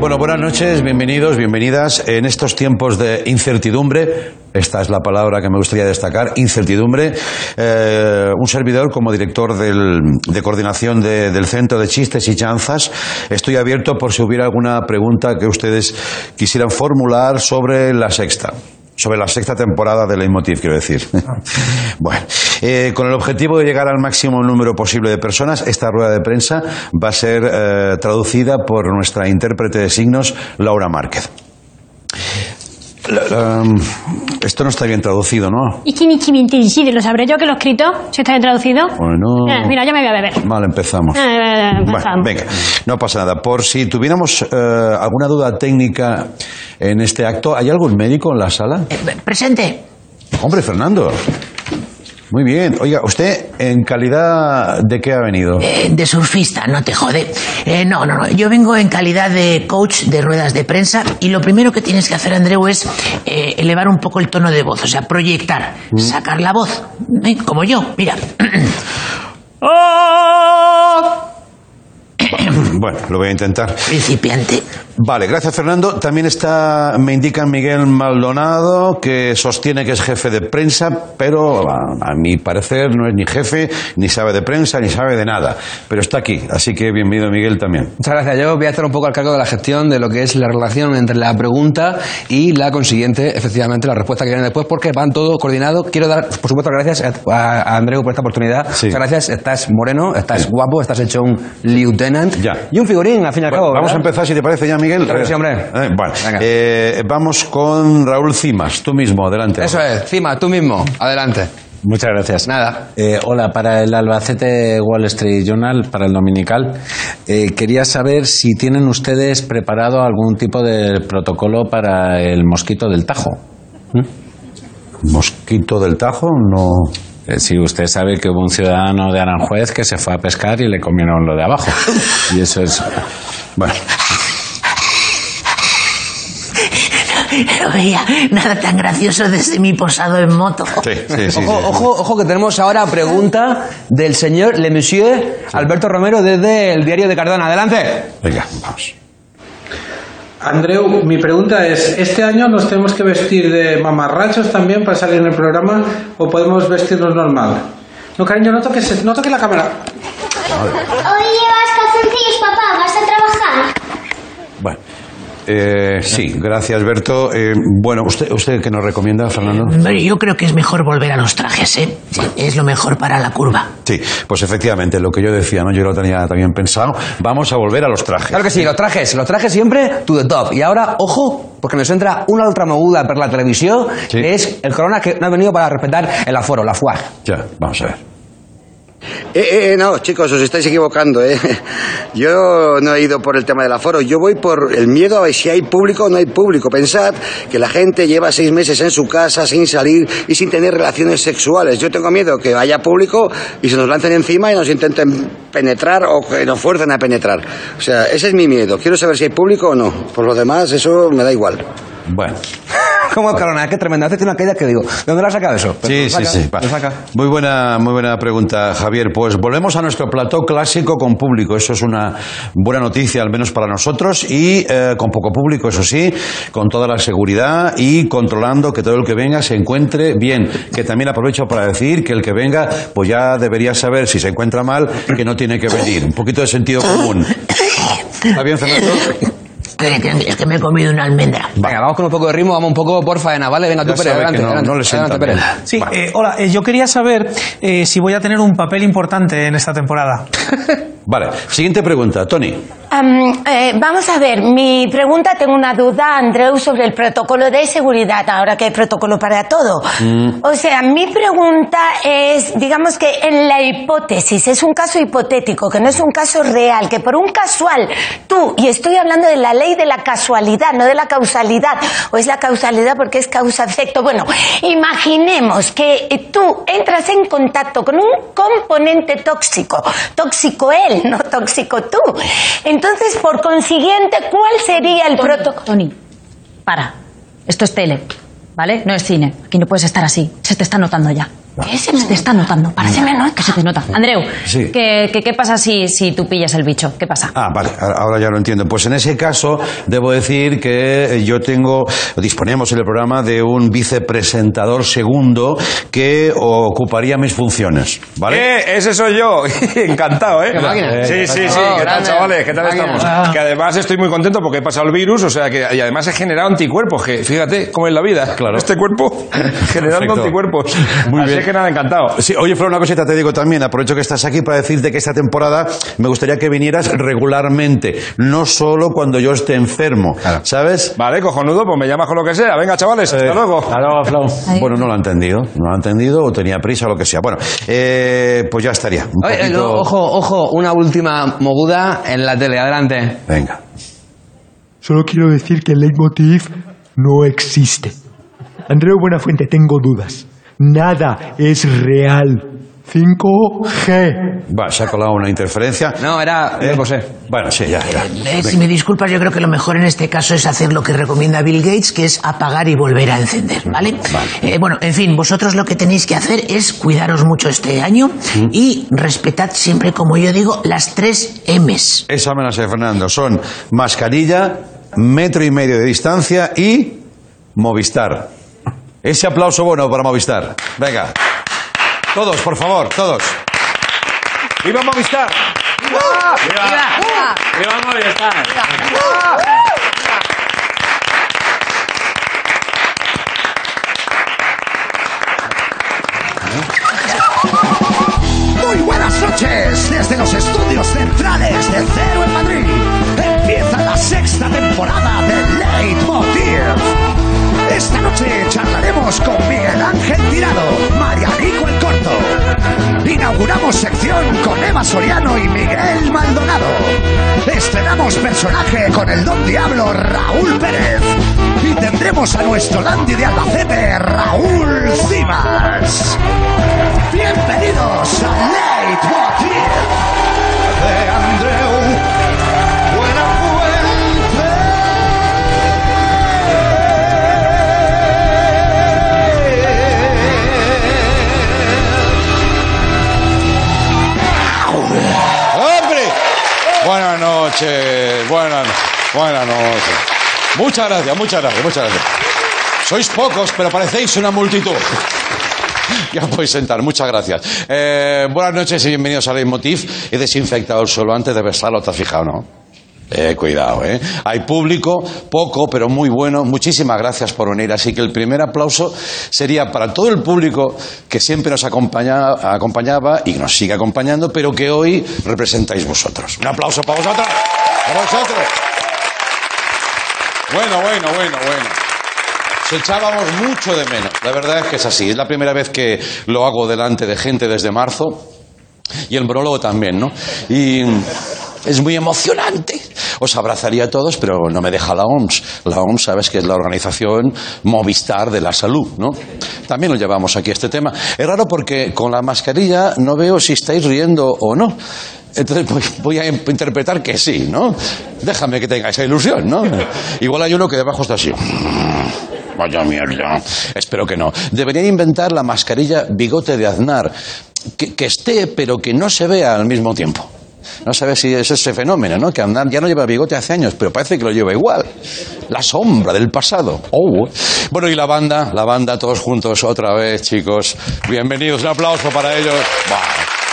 Bueno, buenas noches, bienvenidos, bienvenidas. En estos tiempos de incertidumbre, esta es la palabra que me gustaría destacar, incertidumbre, eh, un servidor como director de coordinación de- del Centro de Chistes y Chanzas, estoy abierto por si hubiera alguna pregunta que ustedes quisieran formular sobre la sexta. Sobre la sexta temporada de Leitmotiv, quiero decir. bueno, eh, con el objetivo de llegar al máximo número posible de personas, esta rueda de prensa va a ser eh, traducida por nuestra intérprete de signos, Laura Márquez. La- la- esto no está bien traducido, ¿no? ¿Y quién y quién te decide? ¿Lo sabré yo que lo he escrito? ¿Si está bien traducido? Bueno. Eh, mira, yo me voy a beber. Mal empezamos. Eh, eh, eh, Bueno, empezamos. venga, no pasa nada. Por si tuviéramos eh, alguna duda técnica en este acto, ¿hay algún médico en la sala? Presente. Hombre, Fernando. Muy bien. Oiga, ¿usted en calidad de qué ha venido? Eh, de surfista, no te jode. Eh, no, no, no. Yo vengo en calidad de coach de ruedas de prensa y lo primero que tienes que hacer, Andreu, es eh, elevar un poco el tono de voz, o sea, proyectar, sacar la voz. ¿eh? Como yo, mira. Bueno, lo voy a intentar. Principiante. Vale, gracias Fernando. También está, me indica Miguel Maldonado, que sostiene que es jefe de prensa, pero a, a mi parecer no es ni jefe, ni sabe de prensa, ni sabe de nada. Pero está aquí, así que bienvenido Miguel también. Muchas gracias. Yo voy a estar un poco al cargo de la gestión de lo que es la relación entre la pregunta y la consiguiente, efectivamente, la respuesta que viene después, porque van todo coordinado. Quiero dar, por supuesto, gracias a, a Andreu por esta oportunidad. Sí. Muchas gracias. Estás moreno, estás guapo, estás hecho un lieutenant. Ya. Y un figurín, al fin y al Bueno, cabo. vamos a empezar, si te parece ya, Miguel. Claro que sí, hombre. Eh, bueno, Venga. eh, vamos con Raúl Cimas, tú mismo, adelante. Eso es, Cima, tú mismo. Adelante. Muchas gracias. Nada. Eh, hola, para el Albacete Wall Street Journal, para el Dominical, eh, quería saber si tienen ustedes preparado algún tipo de protocolo para el mosquito del Tajo. Mosquito del Tajo, no. Eh, si usted sabe que hubo un ciudadano de Aranjuez que se fue a pescar y le comieron lo de abajo. Y eso es. Bueno, No veía nada tan gracioso desde mi posado en moto. sí, sí, sí. Ojo, sí. ojo, ojo que tenemos ahora pregunta del señor Le Monsieur Alberto Romero desde el diario de Cardona. Adelante. Venga, vamos. Andreu, mi pregunta es, ¿este año nos tenemos que vestir de mamarrachos también para salir en el programa o podemos vestirnos normal? No, cariño, no toques, no toques la cámara. Hoy llevas papá, ¿vas a. Eh, sí, gracias, Berto. Eh, bueno, ¿usted, ¿usted qué nos recomienda, Fernando? Hombre, Yo creo que es mejor volver a los trajes, ¿eh? Sí, es lo mejor para la curva. Sí, pues efectivamente, lo que yo decía, ¿no? Yo lo tenía también pensado. Vamos a volver a los trajes. Claro que sí, los trajes, los trajes siempre to the top. Y ahora, ojo, porque nos entra una ultra moguda por la televisión, Sí. que es el corona que no ha venido para respetar el aforo, la FUAG. Ya, vamos a ver. Eh, eh, no, chicos, os estáis equivocando, ¿eh? Yo no he ido por el tema del aforo, yo voy por el miedo a ver si hay público o no hay público. Pensad que la gente lleva seis meses en su casa sin salir y sin tener relaciones sexuales. Yo tengo miedo que haya público y se nos lancen encima y nos intenten penetrar o que nos fuercen a penetrar. O sea, ese es mi miedo. Quiero saber si hay público o no. Por lo demás, eso me da igual. Bueno. ¿Cómo es corona? Qué tremendo. Hace una caída que digo, ¿de dónde la has sacado eso? Sí, sí, saca, sí. Muy buena, muy buena pregunta, Javier. Pues volvemos a nuestro plató clásico con público. Eso es una buena noticia, al menos para nosotros, y eh, con poco público, eso sí, con toda la seguridad y controlando que todo el que venga se encuentre bien. Que también aprovecho para decir que el que venga, pues ya debería saber si se encuentra mal, que no tiene que venir. Un poquito de sentido común. ¿Está bien, Fernando? Que- que- Es que me he comido una almendra. Venga, vamos con un poco de ritmo, vamos un poco por faena, ¿vale? Venga tú, Pérez, adelante, no- adelante, no le adelante, Pérez. Sí, Vale. eh, hola, eh, yo quería saber eh, si voy a tener un papel importante en esta temporada. Vale. Siguiente pregunta, Tony. Eh, vamos a ver, mi pregunta, tengo una duda, Andreu, sobre el protocolo de seguridad, ahora que hay protocolo para todo. O sea, mi pregunta es, digamos que en la hipótesis, es un caso hipotético, que no es un caso real, que por un casual, tú, y estoy hablando de la ley de la casualidad, no de la causalidad, o es la causalidad porque es causa-efecto. Bueno, imaginemos que tú entras en contacto con un componente tóxico, tóxico él, no tóxico tú. Entonces, por consiguiente, ¿cuál sería el protocolo? Tony, para. Esto es tele, ¿vale? No es cine. Aquí no puedes estar así. Se te está notando ya. ¿Qué se te está notando? Para se me nota. Que se te nota. Andreu, Sí. ¿qué, qué, qué pasa si, si tú pillas el bicho? ¿Qué pasa? Ah, vale, ahora ya lo entiendo. Pues en ese caso, debo decir que eh, yo tengo, disponemos en el programa de un vicepresentador segundo que ocuparía mis funciones, ¿vale? ¡Eh! Ese soy yo. Encantado, ¿eh? Qué. Sí, sí, sí. Oh, ¿Qué tal, chavales? ¿Qué tal Máquina. estamos? Que además estoy muy contento porque he pasado el virus, o sea que y además he generado anticuerpos, que fíjate cómo es la vida. Claro. Este cuerpo generando Perfecto. anticuerpos. Muy Así bien. Que nada, encantado. Sí, oye, Flor, una cosita te digo también. Aprovecho que estás aquí para decirte que esta temporada me gustaría que vinieras regularmente, no solo cuando yo esté enfermo, ¿sabes? Vale, cojonudo, pues me llamas con lo que sea. Venga, chavales, hasta Eh, luego. Hasta luego, Flow. Bueno, no lo ha entendido, no lo ha entendido o tenía prisa o lo que sea. Bueno, eh, pues ya estaría. Un Oye, poquito- no, ojo, ojo, una última moguda en la tele. Adelante. Venga. Solo quiero decir que el leitmotiv no existe. Andreu Buenafuente, tengo dudas. Nada es real. 5G. Va, se ha colado una interferencia. No, era ¿Eh? José. Bueno, sí, ya, ya. Eh, si me disculpas, yo creo que lo mejor en este caso es hacer lo que recomienda Bill Gates, que es apagar y volver a encender, ¿vale? Eh, bueno, en fin, vosotros lo que tenéis que hacer es cuidaros mucho este año y respetad siempre, como yo digo, las tres M's. Esa me la sé, Fernando. Son mascarilla, metro y medio de distancia y Movistar. Ese aplauso bueno para Movistar. Venga. Todos, por favor, todos. ¡Viva Movistar! ¡Viva Movistar! Muy buenas noches desde los estudios centrales de Cero en Madrid. Empieza la sexta temporada de Leitmotiv. Esta noche charlaremos con Miguel Ángel Tirado, Marianico el Corto. Inauguramos sección con Eva Soriano y Miguel Maldonado. Estrenamos personaje con el don diablo Raúl Pérez. Y tendremos a nuestro dandy de Albacete, Raúl Cimas. Bienvenidos buenas, noches. Muchas gracias, muchas gracias, muchas gracias. Sois pocos, pero parecéis una multitud. Ya podéis sentar, muchas gracias. Eh, buenas noches y bienvenidos a Leitmotiv. He desinfectado el suelo antes de besarlo, ¿te has fijado, no? Eh, cuidado, ¿eh? Hay público, poco, pero muy bueno. Muchísimas gracias por venir. Así que el primer aplauso sería para todo el público que siempre nos acompaña- acompañaba y nos sigue acompañando, pero que hoy representáis vosotros. Un aplauso para vosotros. Para vosotros. Bueno, bueno, bueno, bueno. Se echábamos mucho de menos. La verdad es que es así. Es la primera vez que lo hago delante de gente desde marzo. Y el monólogo también, ¿no? Y es muy emocionante. Os abrazaría a todos, pero no me deja la OMS. La OMS, sabes que es la organización Movistar de la Salud, ¿no? También lo llevamos aquí este tema. Es raro porque con la mascarilla no veo si estáis riendo o no. Entonces voy, voy a interpretar que sí, ¿no? Déjame que tenga esa ilusión, ¿no? Igual hay uno que debajo está así. Vaya mierda. Espero que no. Deberían inventar la mascarilla bigote de Aznar. Que, esté, pero que no se vea al mismo tiempo. No sabes si es ese fenómeno, ¿no? Que Aznar ya no lleva bigote hace años, pero parece que lo lleva igual. La sombra del pasado. Oh. Bueno, y la banda, la banda, todos juntos otra vez, chicos. Bienvenidos, un aplauso para ellos. Buah.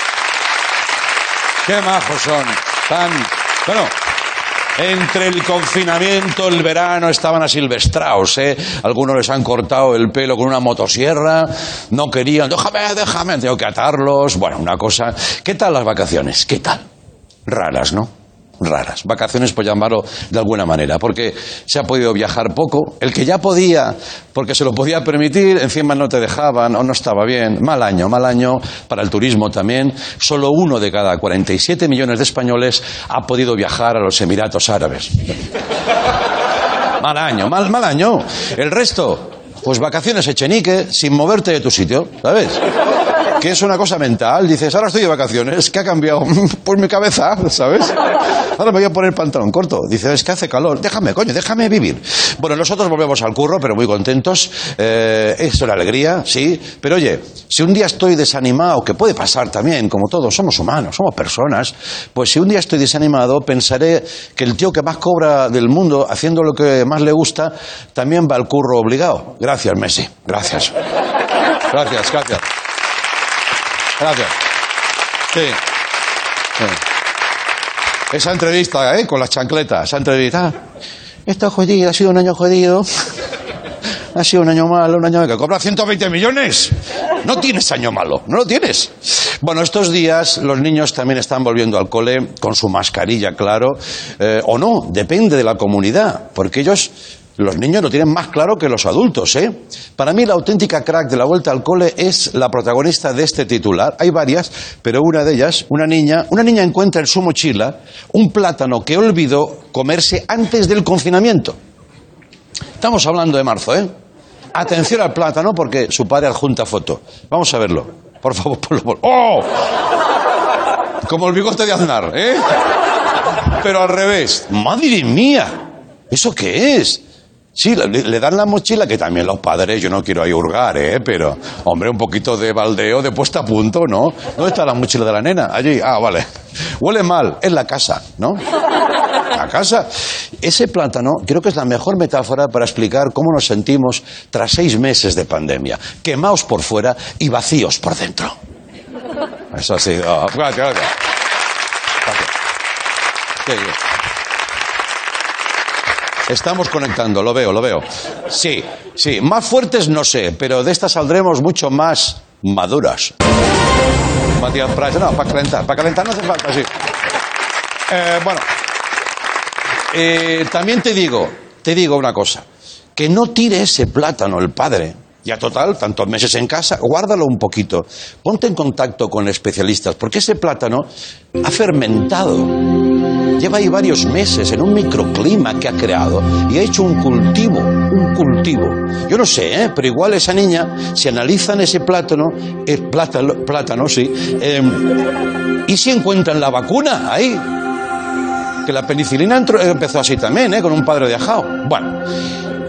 Qué majos son. Tan. Bueno, entre el confinamiento, el verano, estaban asilvestrados, ¿eh? Algunos les han cortado el pelo con una motosierra, no querían, déjame, déjame, tengo que atarlos. Bueno, una cosa. ¿Qué tal las vacaciones? ¿Qué tal? Raras, ¿no? Raras. Vacaciones, por llamarlo de alguna manera, porque se ha podido viajar poco. El que ya podía, porque se lo podía permitir, encima no te dejaban o no estaba bien. Mal año, mal año para el turismo también. Solo uno de cada 47 millones de españoles ha podido viajar a los Emiratos Árabes. Mal año, mal, mal año. El resto, pues vacaciones echenique, sin moverte de tu sitio, ¿sabes? Que es una cosa mental. Dices, ahora estoy de vacaciones, ¿qué ha cambiado? Pues mi cabeza, ¿sabes? Ahora me voy a poner pantalón corto. Dices, es que hace calor, déjame, coño, déjame vivir. Bueno, nosotros volvemos al curro, pero muy contentos. Eh, es una alegría, sí. Pero oye, si un día estoy desanimado, que puede pasar también, como todos, somos humanos, somos personas, pues si un día estoy desanimado, pensaré que el tío que más cobra del mundo, haciendo lo que más le gusta, también va al curro obligado. Gracias, Messi. Gracias. Gracias, gracias. Gracias. Sí. Sí. Esa entrevista, ¿eh? Con las chancletas, esa entrevista. Está jodido, ha sido un año jodido. Ha sido un año malo, un año que cobra 120 millones. No tienes año malo, no lo tienes. Bueno, estos días los niños también están volviendo al cole con su mascarilla, claro, eh, o no, depende de la comunidad, porque ellos, los niños lo tienen más claro que los adultos, ¿eh? Para mí la auténtica crack de la vuelta al cole es la protagonista de este titular. Hay varias, pero una de ellas, una niña, una niña encuentra en su mochila un plátano que olvidó comerse antes del confinamiento. Estamos hablando de marzo, ¿eh? Atención al plátano porque su padre adjunta foto. Vamos a verlo. Por favor, por- ¡Oh! Como el bigote de Aznar, ¿eh? Pero al revés. ¡Madre mía! ¿Eso qué es? Sí, le, dan la mochila, que también los padres, yo no quiero ahí hurgar, ¿eh? Pero, hombre, un poquito de baldeo, de puesta a punto, ¿no? ¿Dónde está la mochila de la nena? Allí. Ah, vale. Huele mal. Es la casa, ¿no? La casa. Ese plátano creo que es la mejor metáfora para explicar cómo nos sentimos tras seis meses de pandemia. Quemaos por fuera y vacíos por dentro. Eso sí. Ah, gracias, gracias. Gracias. Estamos conectando, lo veo, lo veo. Sí, sí, más fuertes no sé, pero de estas saldremos mucho más maduras. Matías Prats, no, para calentar, para calentar no hace falta, sí. Eh, bueno, eh, también te digo, te digo una cosa, que no tire ese plátano el padre. Ya total, tantos meses en casa, guárdalo un poquito. Ponte en contacto con especialistas, porque ese plátano ha fermentado. Lleva ahí varios meses en un microclima que ha creado y ha hecho un cultivo, un cultivo. Yo no sé, ¿eh? pero igual esa niña, si analizan ese plátano, el plátano, plátano sí, eh, y si encuentran la vacuna ahí, que la penicilina empezó así también, ¿eh? con un padre de ajao. Bueno,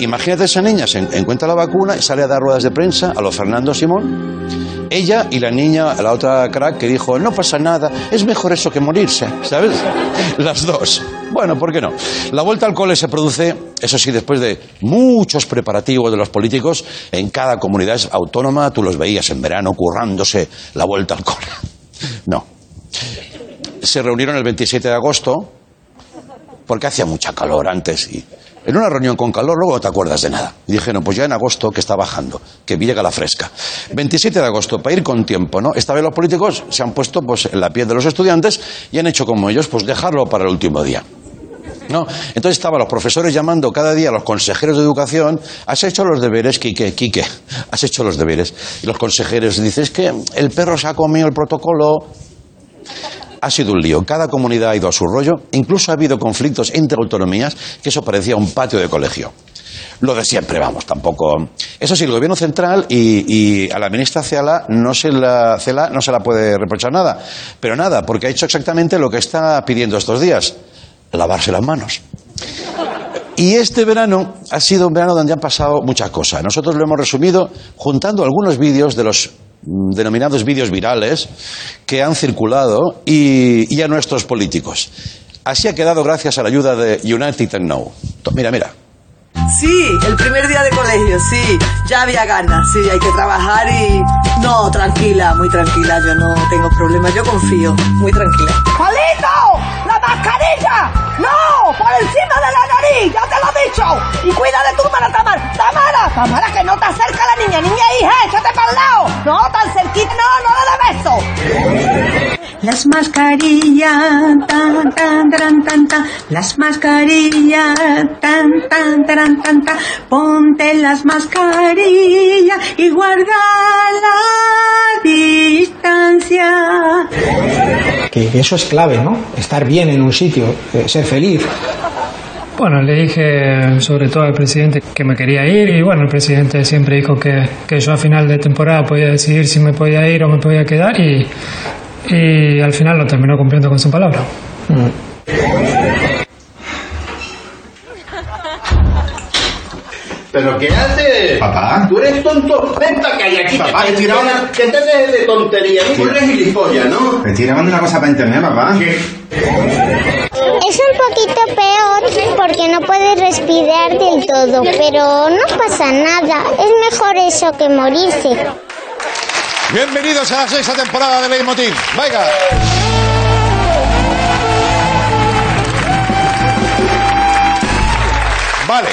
imagínate esa niña, se en- encuentra la vacuna y sale a dar ruedas de prensa a los Fernando Simón. Ella y la niña, la otra crack, que dijo, no pasa nada, es mejor eso que morirse, ¿sabes? Las dos. Bueno, ¿por qué no? La vuelta al cole se produce, eso sí, después de muchos preparativos de los políticos en cada comunidad autónoma. Tú los veías en verano currándose la vuelta al cole. No. Se reunieron el 27 de agosto porque hacía mucha calor antes y en una reunión con calor luego no te acuerdas de nada. Y dijeron, pues ya en agosto que está bajando, que llega la fresca. 27 de agosto, para ir con tiempo, ¿no? Esta vez los políticos se han puesto pues en la piel de los estudiantes y han hecho como ellos, pues dejarlo para el último día. ¿No? Entonces estaban los profesores llamando cada día a los consejeros de educación, has hecho los deberes, Quique, Quique, has hecho los deberes. Y los consejeros dicen, es que el perro se ha comido el protocolo, ha sido un lío. Cada comunidad ha ido a su rollo. Incluso ha habido conflictos entre autonomías, que eso parecía un patio de colegio. Lo de siempre, vamos, tampoco. Eso sí, el gobierno central y, a la ministra Cela no, se la, no se la puede reprochar nada. Pero nada, porque ha hecho exactamente lo que está pidiendo estos días: lavarse las manos. Y este verano ha sido un verano donde han pasado muchas cosas. Nosotros lo hemos resumido juntando algunos vídeos de los denominados vídeos virales que han circulado y, a nuestros políticos. Así ha quedado gracias a la ayuda de United and Now. Mira, mira. Sí, el primer día de colegio, sí. Ya había ganas, sí, hay que trabajar y... No, tranquila, muy tranquila, yo no tengo problemas, yo confío, muy tranquila. ¡Palito! ¡La mascarilla! ¡No! ¡Por encima de la nariz! ¡Ya te lo he dicho! Y cuida de tu hermana Tamara. ¡Tamara! ¡Tamara, que no te acerca la niña! ¡Niña hija! ¡Échate para el lado! ¡No, tan cerquita! ¡No, no le dé beso! Las mascarillas, tan, tan, tan, tan, tan, las mascarillas, tan, tan, tan, tan, tan, ponte las mascarillas y guarda la distancia. que, eso es clave, ¿no? Estar bien en un sitio, eh, ser feliz. Bueno, le dije sobre todo al presidente que me quería ir y bueno, el presidente siempre dijo que, que yo a final de temporada podía decidir si me podía ir o me podía quedar y, y al final lo terminó cumpliendo con su palabra. ¿Pero qué haces? Papá. ¿Tú eres tonto? Ven para acá y aquí Papá, que, estoy te, grabando- que te dejes de tontería. Tú eres gilipollas, ¿no? Estoy grabando una cosa para internet, papá. Es un poquito peor porque no puedes respirar del todo, pero no pasa nada. Es mejor eso que morirse. Bienvenidos a la sexta temporada de Leitmotiv. Venga. Vale.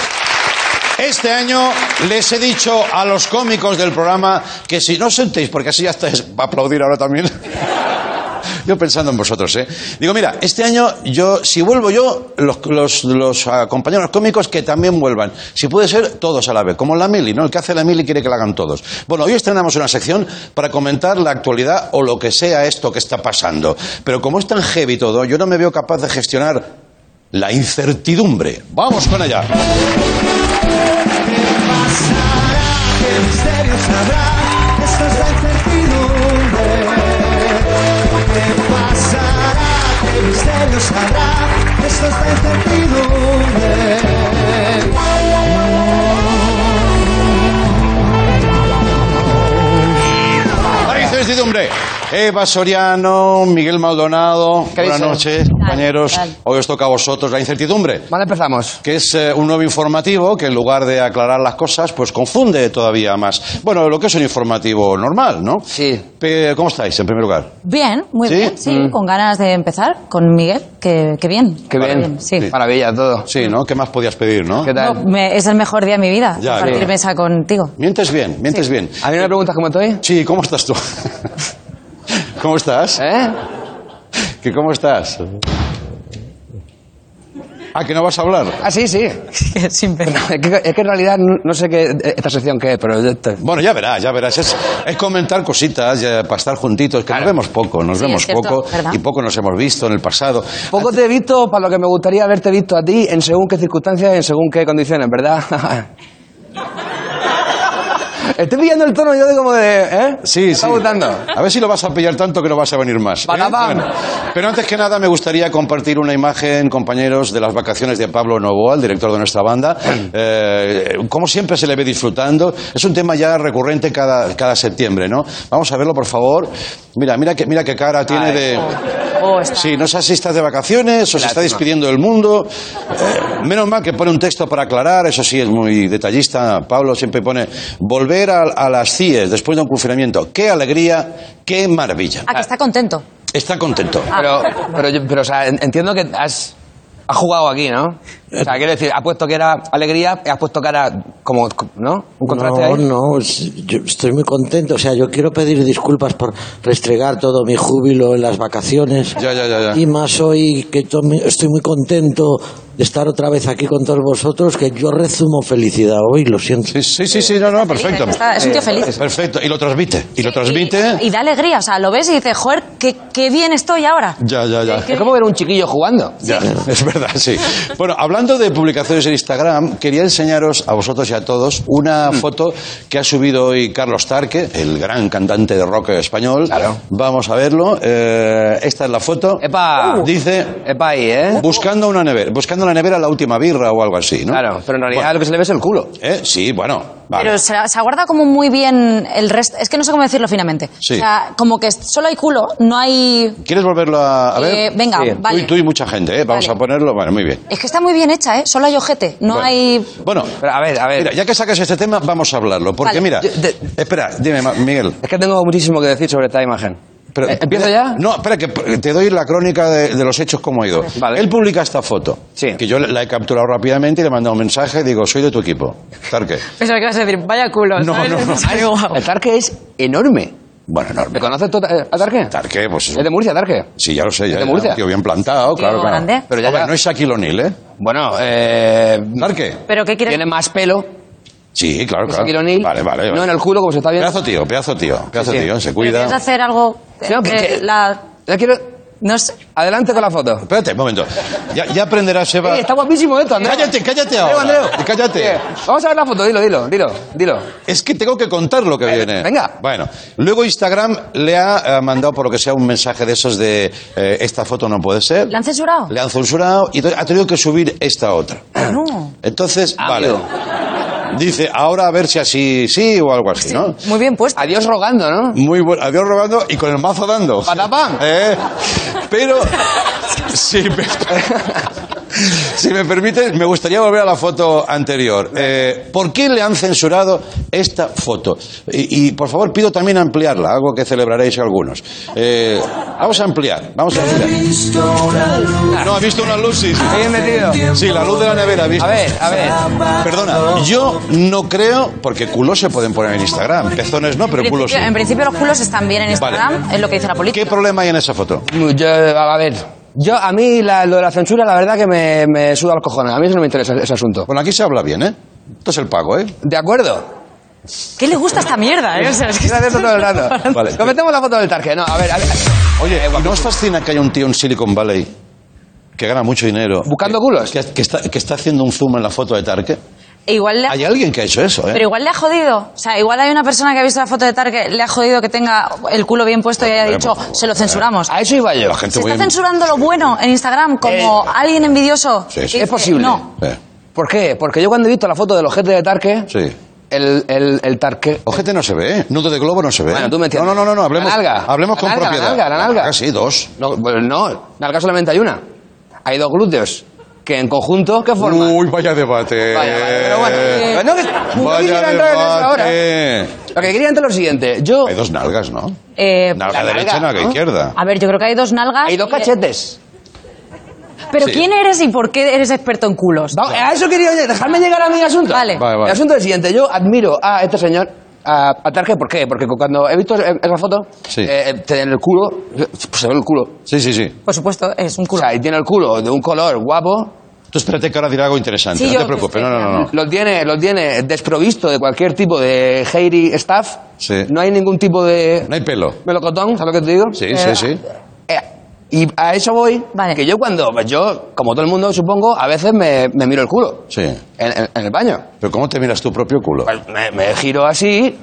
Este año les he dicho a los cómicos del programa que si no sentéis, porque así ya estáis para aplaudir ahora también. Yo pensando en vosotros, ¿eh? Digo, mira, este año yo, si vuelvo yo, los, compañeros cómicos que también vuelvan. Si puede ser, todos a la vez. Como la Mili, ¿no? El que hace la Mili quiere que la hagan todos. Bueno, hoy estrenamos una sección para comentar la actualidad o lo que sea esto que está pasando. Pero como es tan heavy todo, yo no me veo capaz de gestionar la incertidumbre. Vamos con ella. ¿Qué misterios habrá? Esto es la incertidumbre. ¿Qué pasará? ¿Qué misterios habrá? Esto es la incertidumbre. Incertidumbre. Eva Soriano, Miguel Maldonado, ¿Qué buenas noches, compañeros. Hoy os toca a vosotros la incertidumbre. Vale, empezamos. Que es eh, un nuevo informativo que en lugar de aclarar las cosas, pues confunde todavía más. Bueno, lo que es un informativo normal, ¿no? Sí. ¿Cómo estáis, en primer lugar? Bien, muy ¿Sí? bien, sí, Mm. con ganas de empezar con Miguel, que, que bien. Qué bien. sí. Maravilla todo. Sí, ¿no? ¿Qué más podías pedir, no? ¿Qué No, tal? me- es el mejor día de mi vida, Ya, compartir mesa contigo. Mientes bien, mientes bien. ¿A mí me preguntas cómo estoy? Sí, ¿cómo estás tú? ¿Cómo estás? ¿Eh? ¿Que ¿Cómo estás? Ah, que no vas a hablar. Ah, sí, sí. Siempre. es, que, es que en realidad no, no sé qué, esta sección qué es, pero... yo te- Bueno, ya verás, ya verás. Es, es comentar cositas ya, para estar juntitos, que nos vemos poco, nos Sí, vemos poco ¿verdad? y poco nos hemos visto en el pasado. Poco te he visto para lo que me gustaría haberte visto a ti en según qué circunstancias y en según qué condiciones, ¿verdad? Estoy pillando el tono yo de como de... ¿eh? Sí, ¿Me sí. está gustando? A ver si lo vas a pillar tanto que no vas a venir más. ¿eh? Bueno, pero antes que nada me gustaría compartir una imagen, compañeros, de las vacaciones de Pablo Novoa, el director de nuestra banda. Eh, como siempre se le ve disfrutando. Es un tema ya recurrente cada, cada septiembre, ¿no? Vamos a verlo, por favor. Mira, mira qué, mira qué cara tiene de... Sí, no sé si estás de vacaciones o se está despidiendo del mundo. Eh, menos mal que pone un texto para aclarar, eso sí es muy detallista. Pablo siempre pone volver a, a las CIES después de un confinamiento. Qué alegría, qué maravilla. Ah, que está contento. Está contento. Pero, pero, yo- pero, o sea, en- entiendo que has, has jugado aquí, ¿no? O sea, quiero decir, has puesto que era alegría y has puesto que era como, ¿no? Un contraste No, ahí. no, yo estoy muy contento. O sea, yo quiero pedir disculpas por restregar todo mi júbilo en las vacaciones. Ya, ya, ya. ya. Y más hoy que to- estoy muy contento de estar otra vez aquí con todos vosotros, que yo rezumo felicidad hoy, lo siento. Sí, sí, sí, sí, no, no, perfecto. Está- es un tío feliz. Perfecto, y lo transmite, y lo transmite. Y da alegría, o sea, lo ves y dices, joder, qué, qué bien estoy ahora. Ya, ya, ya. Es como ver un chiquillo jugando. Ya, es verdad, sí. Bueno, hablando de publicaciones en Instagram, quería enseñaros a vosotros y a todos una foto que ha subido hoy Carlos Tarque, el gran cantante de rock español. Vamos a verlo. Eh, esta es la foto. Epa. Dice. Epa ahí, ¿eh? Buscando una nevera. Buscando la nevera la última birra o algo así, ¿no? Claro, pero en realidad lo que se le ve es el culo. ¿Eh? Sí, bueno. Vale. Pero se, se aguarda como muy bien el resto. Es que no sé cómo decirlo finamente. Sí. O sea, como que solo hay culo, no hay. ¿Quieres volverlo a, a ver? Eh, venga, Sí. vale. Tú, y- tú y mucha gente, ¿eh? Vamos Vale. a ponerlo. Bueno, muy bien. Es que está muy bien hecha, ¿eh? Solo hay ojete, no Bueno. hay. Bueno, a ver, a ver. Mira, ya que sacas este tema, vamos a hablarlo. Porque Vale. mira, espera, dime, Miguel. Es que tengo muchísimo que decir sobre esta imagen. Pero, Eh, ¿Empiezo ya? No, espera, que te doy la crónica de, de los hechos como ha ido. Él publica esta foto, que yo la he capturado rápidamente y le he mandado un mensaje, digo, soy de tu equipo. Tarque. Pensaba que ibas a decir, vaya culo. No, ¿sabes? no, no. El Tarque es enorme. Bueno, enorme. ¿Me conoces tú eh, a Tarque? Tarque, pues... Es de Murcia, Tarque. Sí, ya lo sé, ya. ¿Es de Murcia? un tío bien plantado, claro, claro. grande. Pero ya- Hombre, ya- no es Shaquille O'Neal, ¿eh? Bueno, eh... ¿Tarque? ¿Pero qué quieres? Tiene más pelo Sí, claro, que claro. Shaquille O'Neal. Vale, vale, vale. No en el culo, como se está viendo. Pedazo tío, pedazo tío, pedazo Sí, sí. tío, se ¿Pero ¿Quieres cuida. hacer algo? No, que- eh, que- la... Ya quiero... No sé. Adelante con la foto. Espérate, un momento. Ya, ya aprenderás, Eva. Ey, está guapísimo esto, Andreu. Cállate, cállate ahora. Andreu. Cállate. Eh, Vamos a ver la foto, dilo, dilo, dilo, dilo. Es que tengo que contar lo que viene. venga. Bueno, luego Instagram le ha eh, mandado por lo que sea un mensaje de esos de eh, esta foto no puede ser. ¿La han censurado? Le han censurado y ha tenido que subir esta otra. No. Entonces, Ah, vale. Dice, ahora a ver si así sí o algo así, ¿no? Muy bien puesto. Adiós rogando, ¿no? Muy bueno. Adiós robando y con el mazo dando. Patapam. Eh, Pero, si me, si me permite, me gustaría volver a la foto anterior. Eh, ¿Por qué le han censurado esta foto? Y, y, por favor, pido también ampliarla, algo que celebraréis algunos. Eh, vamos a ampliar, vamos a ampliar. No, ha visto una luz, sí. sí. Bien metido. Sí, la luz de la nevera, ¿ha visto? A ver, a ver. Perdona, yo no creo, porque culos se pueden poner en Instagram, pezones no, pero culos sí. en principio los culos están bien en Vale. Instagram, es lo que dice la política. ¿Qué problema hay en esa foto? Yo, a ver, yo a mí la- lo de la censura, la verdad que me, me suda los cojones. A mí eso no me interesa ese asunto. Bueno, aquí se habla bien, ¿eh? Esto es el pago, ¿eh? De acuerdo. ¿Qué le gusta esta mierda? eh? O sea, es que Gracias todo el rato. Vale. Cometemos la foto del tarque. No, a ver, a ver. Oye, ¿y ¿no os fascina que haya un tío en Silicon Valley que gana mucho dinero? ¿Buscando culos? Que, que está, que está haciendo un zoom en la foto de Tarque. E igual le ha- Hay alguien que ha hecho eso, ¿eh? Pero igual le ha jodido. O sea, igual hay una persona que ha visto la foto de Tarque, le ha jodido que tenga el culo bien puesto y haya dicho, se lo censuramos. A eso iba yo. La gente ¿Se muy está censurando lo bueno en Instagram como alguien envidioso? Sí, sí. que dice, Es posible. No. Sí, ¿Por qué? Porque yo cuando he visto la foto del ojete de tarque, sí. el, el, el tarque... Ojete no se ve, ¿eh? Nudo de globo no se ve. Bueno, tú me entiendes. No, no, no, no, hablemos, La nalga. hablemos La con nalga, la propiedad. nalga, la nalga. sí, dos. No, pues no, nalga solamente hay una. Hay dos glúteos. Que en conjunto, ¿qué forman? Uy, vaya debate. Vaya, vaya, pero bueno, eh, no, que- no Vaya quisiera entrar en eso ahora. Lo que quería entrar es lo siguiente. Yo... Hay dos nalgas, ¿no? Eh, Nalga La derecha y nalga, ¿no? izquierda. a ver, yo creo que hay dos nalgas. Hay dos y- cachetes. Pero Sí. ¿quién eres y por qué eres experto en culos? Va- A eso quería oye, dejarme llegar a mi asunto. Vale. Vale, vale. El asunto es el siguiente. Yo admiro a este señor, a, a Tarque, ¿por qué? Porque cuando he visto esa foto, Sí. eh, tiene el culo, pues se ve el culo. Sí, sí, sí. Por supuesto, es un O culo. sea, y tiene el culo de un color guapo, Tú espérate que ahora dirá algo interesante. Sí, no te preocupes. No, no, no. lo tiene, lo tiene desprovisto de cualquier tipo de hairy stuff. Sí. No hay ningún tipo de No hay pelo. melocotón, ¿sabes lo que te digo? Sí, Eh, sí, sí. eh, y a eso voy, Vale. que yo cuando, pues yo, como todo el mundo supongo, a veces me, me miro el culo Sí. en, en- en el baño. Pero ¿cómo te miras tu propio culo? Pues me, me giro así,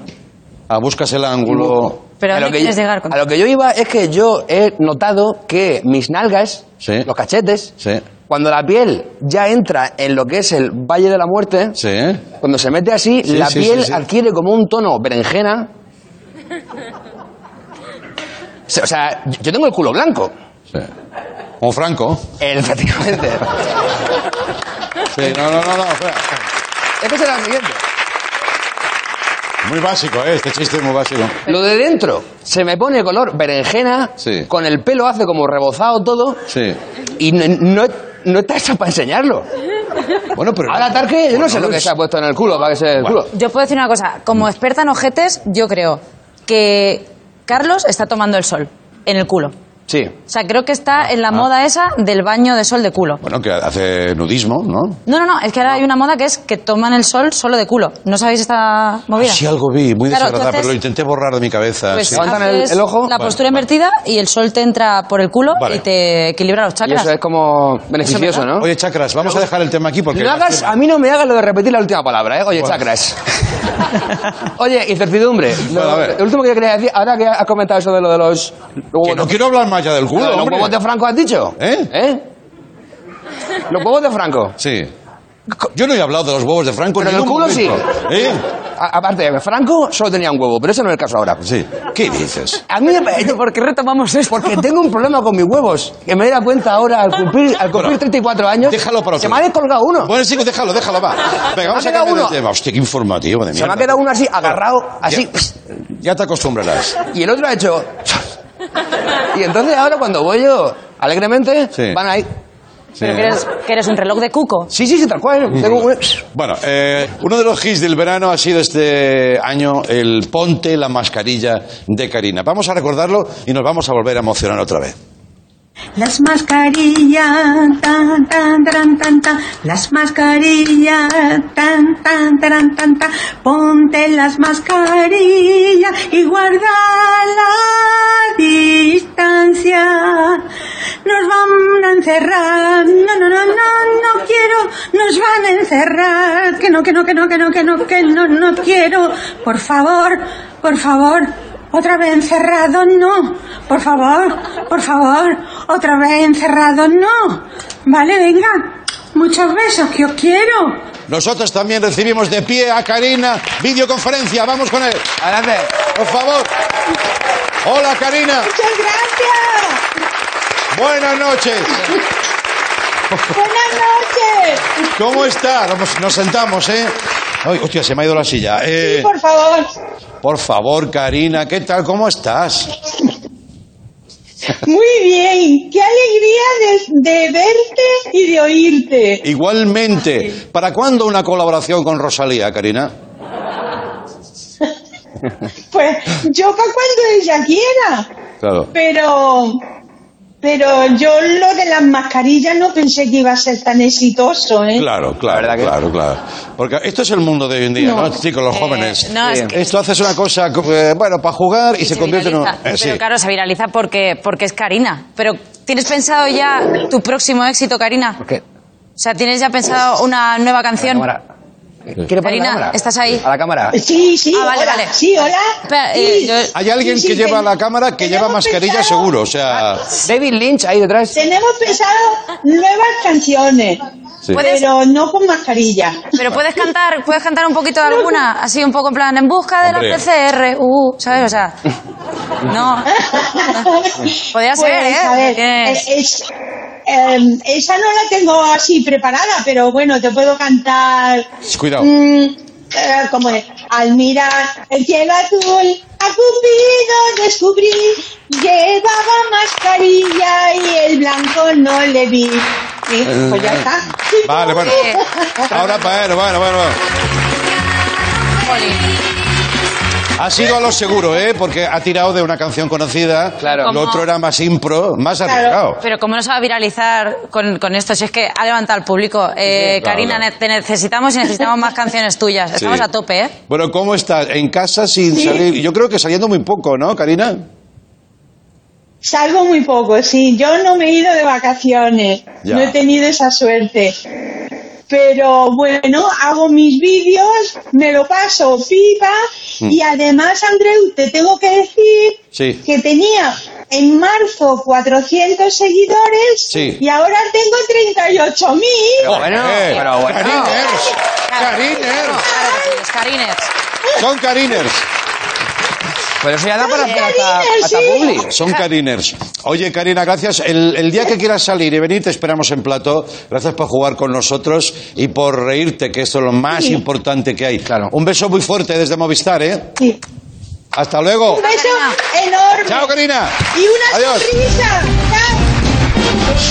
Ah, buscas el ángulo. Pero ¿a lo, que quieres yo, llegar con a lo que yo iba es que yo he notado que mis nalgas, Sí. los cachetes, Sí. Cuando la piel ya entra en lo que es el Valle de la Muerte, Sí. cuando se mete así, Sí, la sí, piel adquiere como un tono berenjena. O sea, yo tengo el culo blanco. sí. Como Franco. El, efectivamente. Sí, no, no, no, no. Este será el siguiente. Muy básico, ¿eh? Este chiste es muy básico. Lo de dentro se me pone color berenjena, Sí. con el pelo hace como rebozado todo, Sí. y no, no, no está hecho para enseñarlo. Bueno, pero. Ahora, Tarque, yo no sé lo que es- se ha puesto en el culo para que se el culo. Yo puedo decir una cosa, como experta en ojetes, yo creo que Carlos está tomando el sol en el culo. Sí. O sea, creo que está en la moda esa del baño de sol de culo. Bueno, que hace nudismo, ¿no? No, no, no, es que ahora hay una moda que es que toman el sol solo de culo. ¿No sabéis esta movida? Sí, algo vi, muy Claro, desagradable, entonces- pero lo intenté borrar de mi cabeza. Pues sí. Levantan el- haces el ojo. la Vale, postura vale. invertida y el sol te entra por el culo Vale. y te equilibra los Y chakras. eso es como beneficioso, ¿no? Oye, chakras, vamos a dejar el tema aquí porque. No hagas, a mí no me hagas lo de repetir la última palabra, ¿eh? Oye, Bueno. chakras. Oye, incertidumbre. Lo, Bueno, a ver. lo último que quería decir, ahora que has comentado eso de lo de los... Que no quiero hablar más ya del lo culo, de los hombre. huevos de Franco has dicho. ¿Eh? Los huevos de Franco. Sí. Yo no he hablado de los huevos de Franco Pero en en el culo sí. momento. ¿Eh? A- aparte, Franco solo tenía un huevo, pero ese no es el caso ahora. Sí. ¿Qué dices? A mí me- ¿Por qué retomamos esto? Porque tengo un problema con mis huevos. Que me he dado cuenta ahora al cumplir, al cumplir Bueno, 34 años. déjalo para Se otro me ha descolgado uno. Bueno, chicos, déjalo, déjalo, va. Venga, vamos a ha quedado cambiar de uno. tema. Hostia, qué informativo de Se mierda. me ha quedado uno así, agarrado, así. Ya te acostumbrarás. Y el otro ha hecho. Y entonces ahora cuando voy yo alegremente, Sí. van ahí. Sí. Pero que eres, que eres un reloj de cuco. Sí, sí, sí, tal cual. Tengo un- Bueno, eh, uno de los hits del verano ha sido este año el Ponte la mascarilla de Karina. Vamos a recordarlo y nos vamos a volver a emocionar otra vez. Las mascarillas, tan, tan, tan, tan, tan, las mascarillas, tan, tan, tan, tan, tan, ponte las mascarillas y guarda la distancia. nos van a encerrar. No, no, no, no, no quiero, nos van a encerrar. Que no, que no, que no, que no, que no, que no, no quiero. Por favor, por favor. Otra vez encerrado, no. Por favor, por favor. Otra vez encerrado, no. Vale, venga. Muchos besos, que os quiero. Nosotros también recibimos de pie a Karina. Videoconferencia, vamos con él. Adelante. Por favor. Hola, Karina. Muchas gracias. Buenas noches. Buenas noches. ¿Cómo está? Nos, nos sentamos, ¿eh? Ay, hostia, se me ha ido la silla. Eh, Sí, por favor. por favor, Karina, ¿qué tal? ¿Cómo estás? Muy bien. Qué alegría de, de verte y de oírte. Igualmente. ¿Para cuándo una colaboración con Rosalía, Karina? Pues yo para cuando ella quiera. Claro. Pero, pero yo lo de las mascarillas no pensé que iba a ser tan exitoso, ¿eh? Claro, claro, claro, claro. Porque esto es el mundo de hoy en día, ¿no? No. Chicos, los jóvenes. no, es que- Esto haces una cosa, eh, bueno, para jugar y, se, convierte en un... eh, sí. Pero claro, se viraliza porque, porque es Karina. Pero ¿tienes pensado ya tu próximo éxito, Karina? qué? O sea, ¿tienes ya pensado una nueva canción? ¿Quiere poner Karina, la cámara? ¿estás ahí? A la cámara. Sí, sí, Ah, vale, hola. vale. Sí, hola. Espera, Sí. eh, yo- Hay alguien Sí, que sí, lleva ten- la cámara que lleva mascarilla pensado- seguro, o sea... David Lynch ahí detrás. Tenemos pensado nuevas canciones, Sí. pero no con mascarilla. Pero puedes cantar, puedes cantar un poquito de alguna, así un poco en plan, en busca de Hombre. la PCR, uh, ¿sabes? O sea, no. Podría ser, Pues, ¿eh? a ver, eh, es- em, esa no la tengo así preparada, pero bueno, te puedo cantar. Cuidado. mm, eh, como es, al mirar el cielo azul, a Cupido descubrí, llevaba mascarilla y el blanco no le vi. Sí, pues ya está. Vale, bueno. Ahora, bueno, bueno, bueno. Ha sido a lo seguro, ¿eh? Porque ha tirado de una canción conocida. Claro. Lo otro era más impro, más arriesgado. Pero ¿cómo no se va a viralizar con, con esto? Si es que ha levantado al público. Eh, Sí, claro, Karina, claro. te necesitamos y necesitamos más canciones tuyas. Estamos Sí. a tope, ¿eh? Bueno, ¿cómo estás? ¿En casa sin Sí. salir? Yo creo que saliendo muy poco, ¿no, Karina? Salgo muy poco, sí. Yo no me he ido de vacaciones. Ya. No he tenido esa suerte. Pero bueno, hago mis vídeos, me lo paso pipa Mm. y además, Andreu, te tengo que decir Sí. que tenía en marzo 400 seguidores Sí. y ahora tengo 38.000. Pero bueno, Eh, pero bueno. Claro sí, es Kariners. son Kariners. Pero eso ya da para hacer hasta, hasta publi. Son Kariners. Oye, Karina, gracias. El, el día que quieras salir y venir, te esperamos en plató. Gracias por jugar con nosotros y por reírte, que esto es lo más Sí. importante que hay. Claro. Un beso muy fuerte desde Movistar, ¿eh? Sí. Hasta luego. Un beso enorme. Chao, Karina. Y una Adiós. sonrisa. Chao.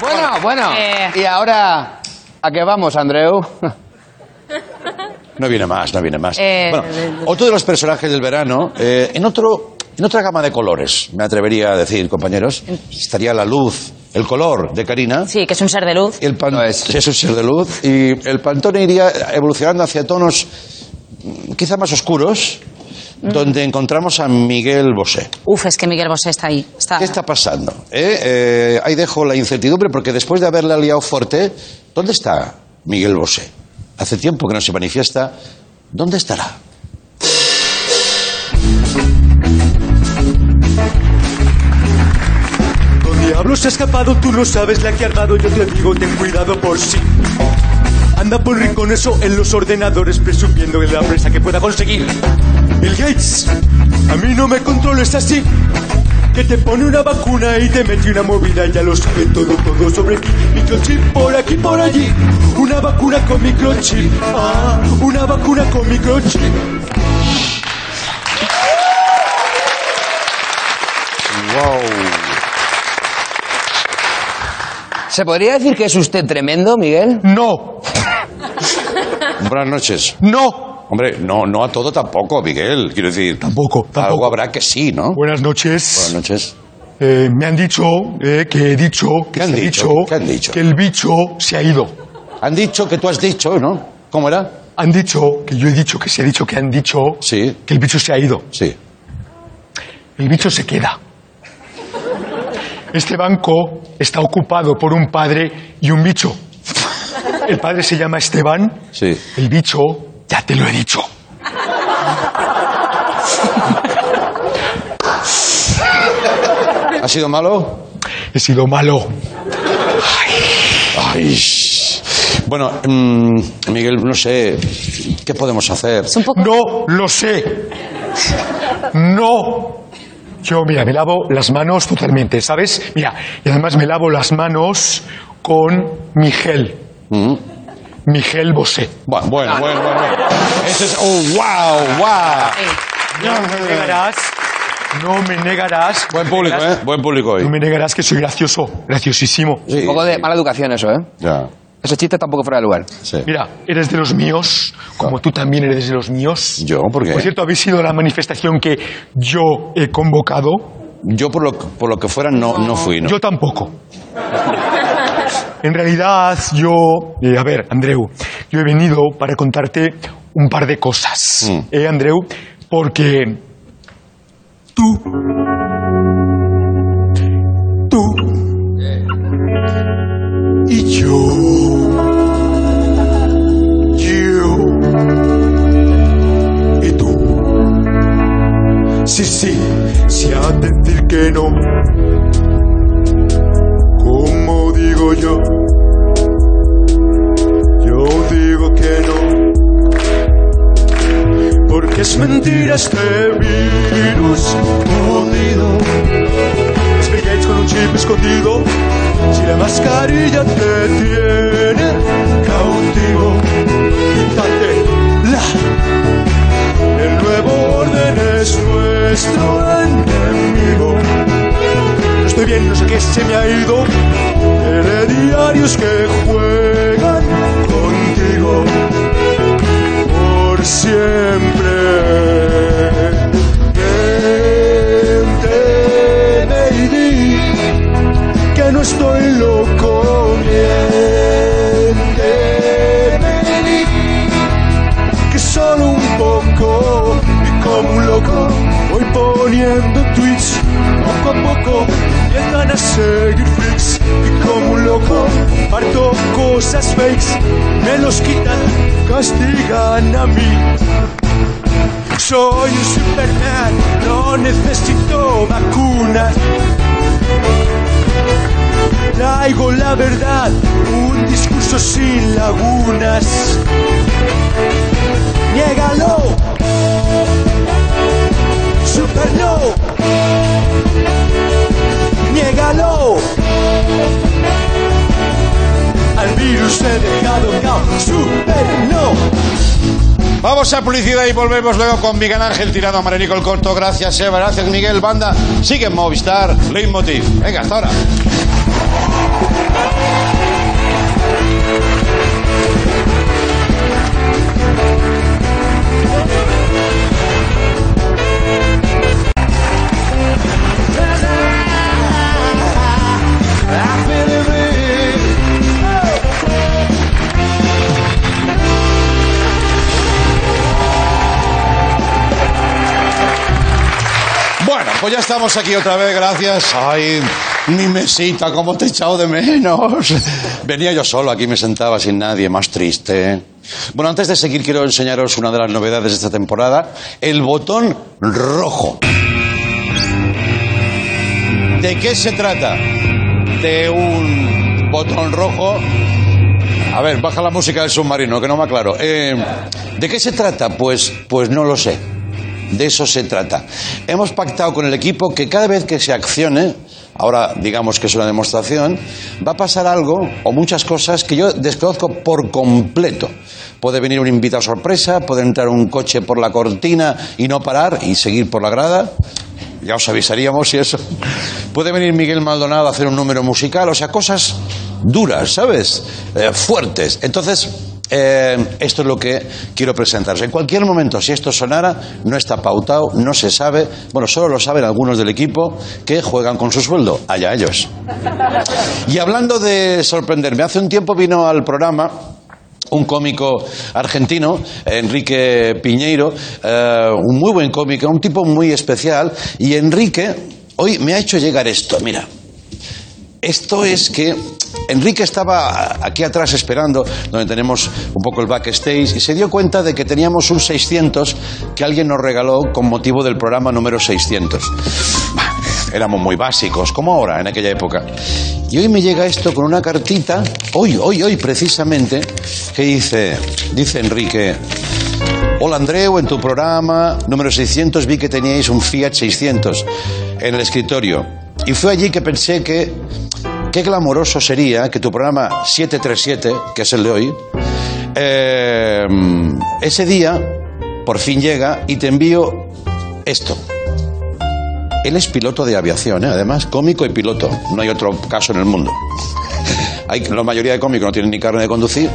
Bueno, bueno. Eh. Y ahora, ¿a qué vamos, Andreu? No viene más, no viene más. Eh, bueno, otro de los personajes del verano, eh, en otro, en otra gama de colores, me atrevería a decir, compañeros, estaría la luz, el color de Karina. Sí, que es un ser de luz. Y el pan No es. es un ser de luz. Y el pantone iría evolucionando hacia tonos mm, quizá más oscuros, donde encontramos a Miguel Bosé. Uf, es que Miguel Bosé está ahí. Está. ¿Qué está pasando? eh? Eh, ahí dejo la incertidumbre porque después de haberla liado fuerte, ¿dónde está Miguel Bosé? Hace tiempo que no se manifiesta. ¿Dónde estará? Con diablos ha escapado, tú no sabes la que ha armado. Yo te digo, ten cuidado por sí. Anda por rincones o en los ordenadores presumiendo de la presa que pueda conseguir. Bill Gates, a mí no me controles así. Que te pone una vacuna y te mete una movida, ya lo sabe todo, todo sobre ti. Microchip por aquí, por allí. Una vacuna con microchip. Ah, una vacuna con microchip. ¿Se podría decir que es usted tremendo, Miguel? No, Buenas noches. no. Hombre, no, no a todo tampoco, Miguel. Quiero decir, Tampoco, algo tampoco. habrá que sí, ¿no? Buenas noches. Buenas noches. Eh, me han dicho eh, que he dicho, que ¿Qué han se ha dicho? ¿Qué han dicho? que el bicho se ha ido. Han dicho que tú has dicho, ¿no? ¿Cómo era? Han dicho que yo he dicho que se ha dicho que han dicho Sí. que el bicho se ha ido. Sí. el bicho se queda. Este banco está ocupado por un padre y un bicho. El padre se llama Esteban. Sí. El bicho, ya te lo he dicho. ¿Ha sido malo? He sido malo. Ay. Bueno, mm, Miguel, no sé, ¿qué podemos hacer? No lo sé. No. Yo, mira, me lavo las manos totalmente, ¿sabes? Mira, y además me lavo las manos con mi gel. Mi gel Bosé. Bueno, bueno, bueno, bueno. Ese es. ¡Oh, wow! ¡Wow! No me negarás. No me negarás. Buen público, ¿eh? Buen público hoy. No me negarás que soy gracioso. Graciosísimo. Un poco de mala educación eso, ¿eh? Ya. Ese chiste tampoco fuera de lugar. Mira, eres de los míos, como tú también eres de los míos. ¿Yo? ¿Por qué? Por cierto, habéis sido a la manifestación que yo he convocado. Yo, por lo, por lo que fuera, no, no fui, ¿no? Yo tampoco. En realidad, yo... eh, a ver, Andreu, yo he venido para contarte un par de cosas. Mm. ¿Eh, Andreu? Porque... Tú... Tú... Y yo... Yo... Y tú... Sí, sí, si a decir que no... yo, yo digo que no. Porque es mentira este virus jodido. Es Bill con un chip escondido. Si la mascarilla te tiene cautivo, quítate la. El nuevo orden es nuestro enemigo. Estoy bien, no sé qué se me ha ido. Herediarios que juegan contigo por siempre. Que no estoy loco. Miénteme y di que solo un poco y como un loco voy poniendo tweets poco a poco a seguir freaks y como un loco parto cosas fakes me los quitan castigan a mí soy un superman no necesito vacunas Traigo la verdad, un discurso sin lagunas. Niégalo. Super no. Vamos a publicidad y volvemos luego con Miguel Ángel tirado a Marenico el corto. Gracias, Eva. Gracias, Miguel. Banda. Sigue en Movistar. Leitmotiv. Venga, hasta ahora. Bueno, pues ya estamos aquí otra vez, gracias. Ay, mi mesita, cómo te he echado de menos. Venía yo solo, aquí me sentaba sin nadie, más triste. Bueno, antes de seguir quiero enseñaros una de las novedades de esta temporada, el botón rojo. ¿De qué se trata? De un botón rojo. A ver, baja la música del submarino, que no me aclaro. Eh, ¿De qué se trata? Pues, pues no lo sé. De eso se trata. Hemos pactado con el equipo que cada vez que se accione, ahora digamos que es una demostración, va a pasar algo o muchas cosas que yo desconozco por completo. Puede venir un invitado sorpresa, puede entrar un coche por la cortina y no parar y seguir por la grada. Ya os avisaríamos si eso. Puede venir Miguel Maldonado a hacer un número musical, o sea, cosas duras, ¿sabes? Eh, fuertes. Entonces, eh, esto es lo que quiero presentaros. En cualquier momento, si esto sonara, no está pautado, no se sabe. Bueno, solo lo saben algunos del equipo que juegan con su sueldo. Allá ellos. Y hablando de sorprenderme, hace un tiempo vino al programa un cómico argentino, Enrique Piñeiro, eh, un muy buen cómico, un tipo muy especial. Y Enrique hoy me ha hecho llegar esto, mira. Esto es que Enrique estaba aquí atrás esperando, donde tenemos un poco el backstage, y se dio cuenta de que teníamos un 600 que alguien nos regaló con motivo del programa número 600. Bah, Éramos muy básicos, como ahora, en aquella época. Y hoy me llega esto con una cartita, hoy, hoy, hoy precisamente, que dice, dice Enrique, Hola Andreu, en tu programa número 600 vi que teníais un Fiat 600 en el escritorio. Y fue allí que pensé que qué glamoroso sería que tu programa 737, que es el de hoy, eh, ese día por fin llega y te envío esto. Él es piloto de aviación, ¿eh? además, cómico y piloto. No hay otro caso en el mundo. Hay, la mayoría de cómicos no tienen ni carne de conducir.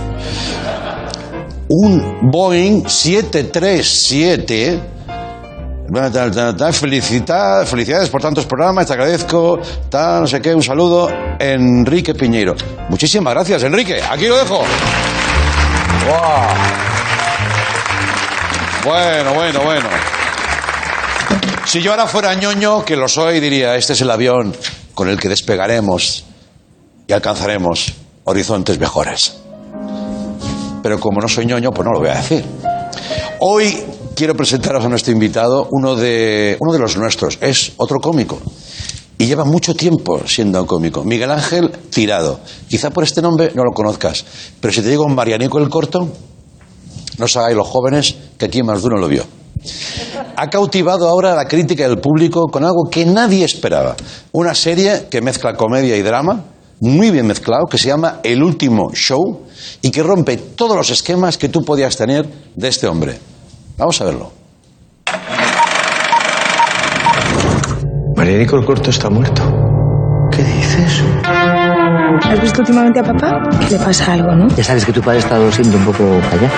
Un Boeing 737 Tal, tal, tal, felicita- felicidades por tantos programas, te agradezco, tal, no sé qué, un saludo, Enrique Piñeiro. Muchísimas gracias, Enrique, aquí lo dejo. Bueno, bueno, bueno. Si yo ahora fuera ñoño, que lo soy, diría, este es el avión con el que despegaremos y alcanzaremos horizontes mejores. Pero como no soy ñoño, pues no lo voy a decir. Hoy quiero presentaros a nuestro invitado, uno de, uno de los nuestros. Es otro cómico. Y lleva mucho tiempo siendo un cómico. Miguel Ángel Tirado. Quizá por este nombre no lo conozcas. Pero si te digo Marianico el Corto, no os hagáis los jóvenes que aquí más de uno lo vio. Ha cautivado ahora la crítica del público con algo que nadie esperaba. Una serie que mezcla comedia y drama, muy bien mezclado, que se llama El último show y que rompe todos los esquemas que tú podías tener de este hombre. Vamos a verlo. Marianico el Corto está muerto. ¿Qué dices? ¿Has visto últimamente a papá? Que le pasa algo, ¿no? Ya sabes que tu padre ha estado siendo un poco callado.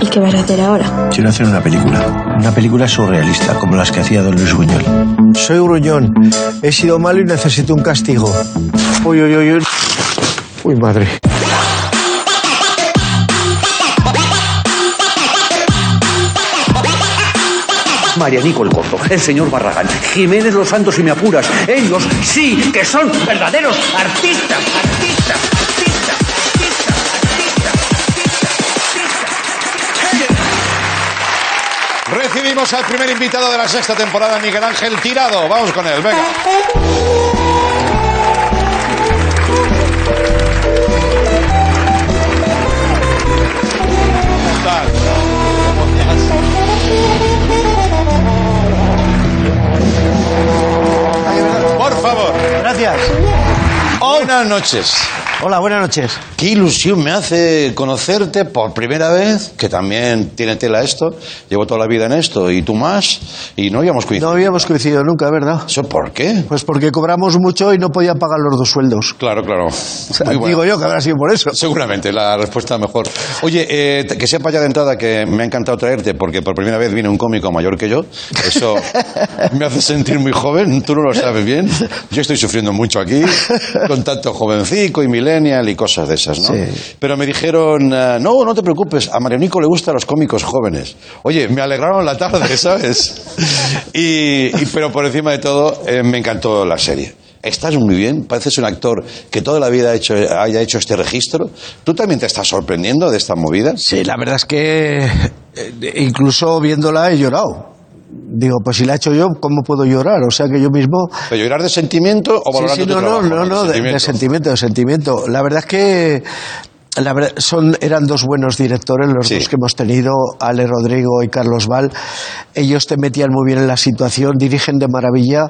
¿Y qué vas a hacer ahora? Quiero hacer una película. Una película surrealista, como las que hacía Don Luis Buñuel. Soy gruñón. He sido malo y necesito un castigo. Uy, uy, uy, uy. Uy, madre. Marianico el Corto, el señor Barragán, Jiménez Los Santos y me apuras. Ellos sí que son verdaderos artistas, artistas, artistas. Recibimos al primer invitado de la sexta temporada, Miguel Ángel Tirado. Vamos con él, venga. Favor. Gracias. Buenas noches. Hola, buenas noches. Qué ilusión me hace conocerte por primera vez, que también tiene tela esto. Llevo toda la vida en esto y tú más, y no habíamos coincidido. No habíamos coincidido nunca, ¿verdad? ¿Eso por qué? Pues porque cobramos mucho y no podía pagar los dos sueldos. Claro, claro. Muy bueno. Digo yo que habrá sido por eso. Seguramente, la respuesta mejor. Oye, eh, que sepa ya de entrada que me ha encantado traerte porque por primera vez viene un cómico mayor que yo. Eso me hace sentir muy joven, tú no lo sabes bien. Yo estoy sufriendo mucho aquí, con tanto jovencico y millennial y cosas de esas, ¿no? Sí. Pero me dijeron, eh, no, no te preocupes, a Marianico le gustan los cómicos jóvenes. Oye, me alegraron la tarde, ¿sabes? Y, y- pero por encima de todo, eh, me encantó la serie. Estás muy bien, pareces un actor que toda la vida ha hecho, haya hecho este registro. ¿Tú también te estás sorprendiendo de esta movida? Sí, la verdad es que eh, incluso viéndola he llorado. Digo, pues si la he hecho yo, ¿cómo puedo llorar? O sea que yo mismo... ¿Pero llorar de sentimiento o Sí, valorando sí, tu no, no, trabajo? no, no, de, de sentimiento, de sentimiento. La verdad es que la verdad, son, eran dos buenos directores los dos que hemos tenido, Ale Rodrigo y Carlos Val. Ellos te metían muy bien en la situación, dirigen de maravilla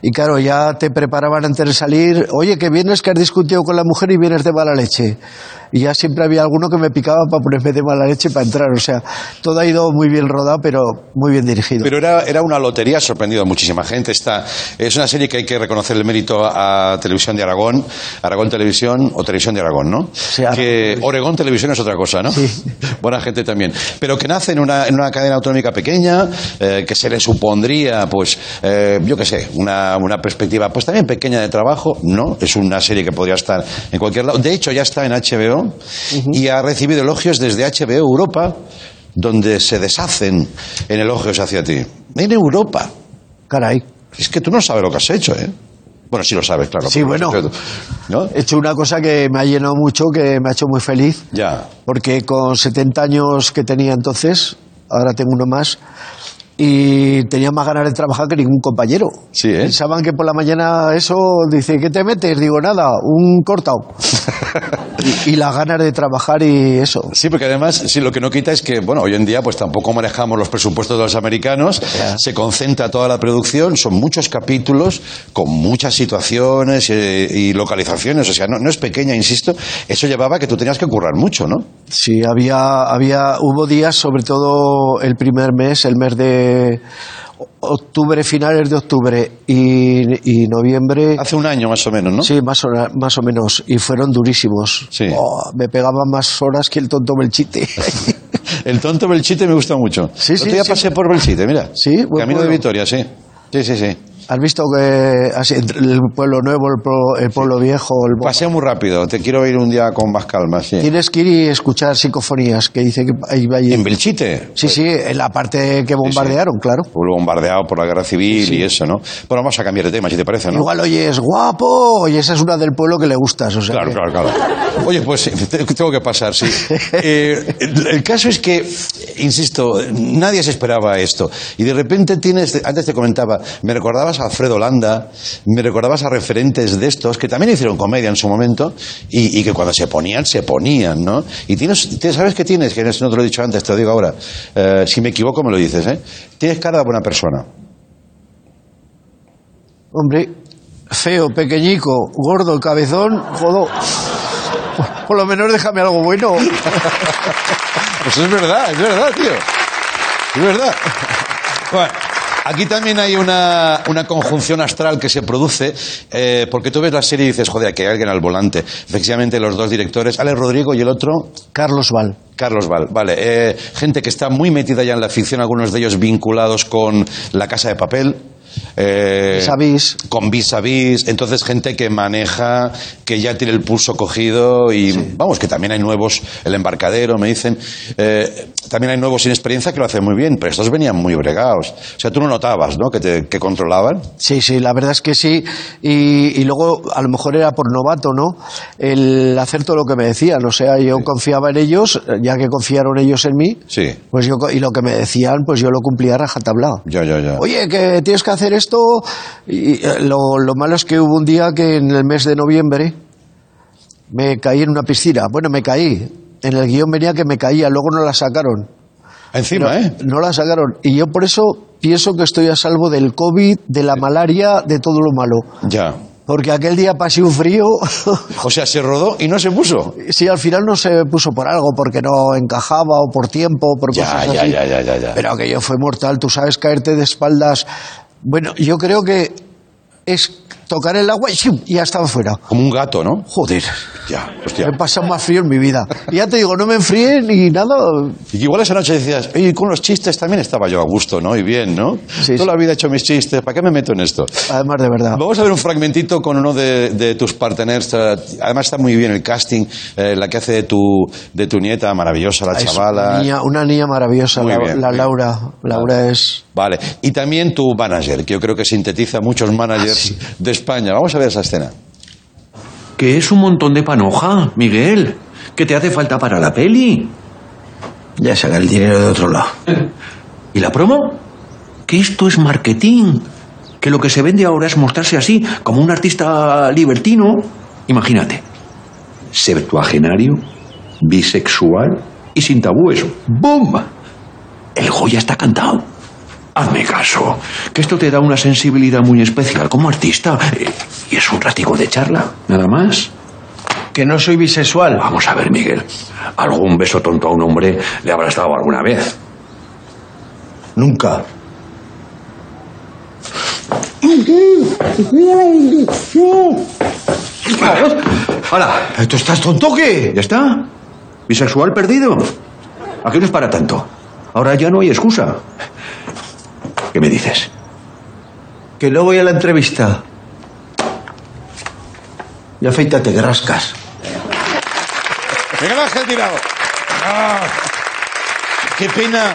y claro, ya te preparaban antes de salir. Oye, que vienes que has discutido con la mujer y vienes de mala leche. Y ya siempre había alguno que me picaba para ponerme de mala leche para entrar. O sea, todo ha ido muy bien rodado, pero muy bien dirigido. Pero era, era una lotería, ha sorprendido a muchísima gente. Esta, es una serie que hay que reconocer el mérito a Televisión de Aragón, Aragón Televisión o Televisión de Aragón, ¿no? que Oregón Televisión es otra cosa, ¿no? Buena gente también. Pero que nace en una, en una cadena autonómica pequeña, eh, que se le supondría, pues, eh, yo qué sé, una, una perspectiva, pues también pequeña de trabajo. No, es una serie que podría estar en cualquier lado. De hecho, ya está en HBO primero y ha recibido elogios desde HBO Europa, donde se deshacen en elogios hacia ti. En Europa. Caray. Es que tú no sabes lo que has hecho, ¿eh? Bueno, sí lo sabes, claro. Sí, bueno. He hecho una cosa que me ha llenado mucho, que me ha hecho muy feliz, Ya. porque con 70 años que tenía entonces, ahora tengo uno más, y tenía más ganas de trabajar que ningún compañero. Sí, ¿eh? Pensaban que por la mañana eso, dice, ¿qué te metes? Digo, nada, un cortado. y, y las ganas de trabajar y eso. Sí, porque además, sí, lo que no quita es que, bueno, hoy en día pues tampoco manejamos los presupuestos de los americanos, se concentra toda la producción, son muchos capítulos con muchas situaciones eh, y, localizaciones, o sea, no, no es pequeña, insisto, eso llevaba a que tú tenías que currar mucho, ¿no? Sí, había, había, hubo días, sobre todo el primer mes, el mes de octubre, finales de octubre y, y noviembre. Hace un año más o menos, ¿no? Sí, más o, más o menos, y fueron durísimos. Sí. Oh, me pegaba más horas que el tonto Belchite. El tonto Belchite me gusta mucho. Sí, sí, día sí. pasé por Belchite, mira. Sí, Camino de. Vitoria, sí. Sí, sí, sí. ¿Has visto que así, el pueblo nuevo, el pueblo, el pueblo viejo? El... Paseo muy rápido, te quiero ir un día con más calma, sí. Tienes que ir y escuchar psicofonías, que dice que ahí va. ¿En Belchite? Sí, sí, en la parte que bombardearon, claro. Pueblo bombardeado por la guerra civil y eso, ¿no? Bueno, vamos a cambiar de tema, si te parece, ¿no? Igual oyes guapo, y esa es una del pueblo que le gustas. O sea Claro, que- claro, claro. Oye, pues te- tengo que pasar, sí. Eh, el caso es que, insisto, nadie se esperaba esto. Y de repente tienes, antes te comentaba, me recordabas a Alfredo Landa, me recordabas a referentes de estos que también hicieron comedia en su momento y, y que cuando se ponían, se ponían, ¿no? Y tienes, te- ¿sabes qué tienes? Que no te lo he dicho antes, te lo digo ahora. Eh, si me equivoco, me lo dices, ¿eh? Tienes cara de buena persona. Hombre, feo, pequeñico, gordo, cabezón, jodo. Por lo menos déjame algo bueno. Pues es verdad, es verdad, tío. Es verdad. Bueno, aquí también hay una, una conjunción astral que se produce, eh, porque tú ves la serie y dices, joder, que hay alguien al volante. Efectivamente, los dos directores, Alex Rodrigo y el otro... Carlos Val. Carlos Val, vale. Eh, gente que está muy metida ya en la ficción, algunos de ellos vinculados con La Casa de Papel. Eh, Vis vis. Con vis a vis. Entonces, gente que maneja, que ya tiene el pulso cogido y, vamos, que también hay nuevos, el embarcadero, me dicen. Eh, también hay nuevos sin experiencia que lo hacen muy bien, pero estos venían muy bregados. O sea, tú no notabas, ¿no? Que, te, que controlaban. Sí, sí, la verdad es que sí. Y, y luego, a lo mejor era por novato, ¿no? El hacer todo lo que me decían. O sea, yo confiaba en ellos, ya que confiaron ellos en mí, Sí. pues yo, y lo que me decían, pues yo lo cumplía rajatabla. Ya, ya, ya. Oye, que tienes que hacer esto. Y eh, lo, lo malo es que hubo un día que en el mes de noviembre me caí en una piscina. Bueno, me caí. En el guion venía que me caía, luego no la sacaron. Encima, no, ¿eh? No la sacaron. Y yo por eso pienso que estoy a salvo del COVID, de la malaria, de todo lo malo. Ya. Porque aquel día pasé un frío. O sea, se rodó y no se puso. sí, al final no se puso por algo, porque no encajaba o por tiempo, por Ya, cosas ya, así. ya, ya, ya, ya. Pero aquello fue mortal. Tú sabes caerte de espaldas. Bueno, yo creo que es tocar el agua y ¡shum! y ya estaba fuera. Como un gato, ¿no? Joder. Ya, hostia. Me he pasado más frío en mi vida. Y ya te digo, no me enfrié ni nada. Y igual esa noche decías, oye, con los chistes también estaba yo a gusto, ¿no? Y bien, ¿no? Toda la vida he hecho mis chistes, ¿para qué me meto en esto? Además, de verdad. Vamos a ver un fragmentito con uno de, de tus partners. Además está muy bien el casting, eh, la que hace de tu, de tu nieta, maravillosa, la Es chavala. Una niña, una niña maravillosa, Muy la, bien, la. Laura. Laura es. Vale. Y también tu manager, que yo creo que sintetiza muchos managers de España. Vamos a ver esa escena. Que es un montón de panoja, Miguel. ¿Qué te hace falta para la peli? Ya saca el dinero de otro lado. ¿Y la promo? Que esto es marketing. Que lo que se vende ahora es mostrarse así, como un artista libertino. Imagínate. Septuagenario, bisexual y sin tabúes. ¡Bum! El Goya está cantado. Hazme caso, que esto te da una sensibilidad muy especial como artista. Eh, Y es un ratico de charla, nada más. Que no soy bisexual. Vamos a ver, Miguel. Algún beso tonto a un hombre le habrás dado alguna vez. Nunca. ¡Hala! ¿Tú estás tonto qué? ¿Ya está? ¿Bisexual perdido? Aquí no es para tanto. Ahora ya no hay excusa. ¿Qué me dices? Que no voy a la entrevista. Y afeítate, que rascas. Miguel Ángel Tirado. Ah, qué pena.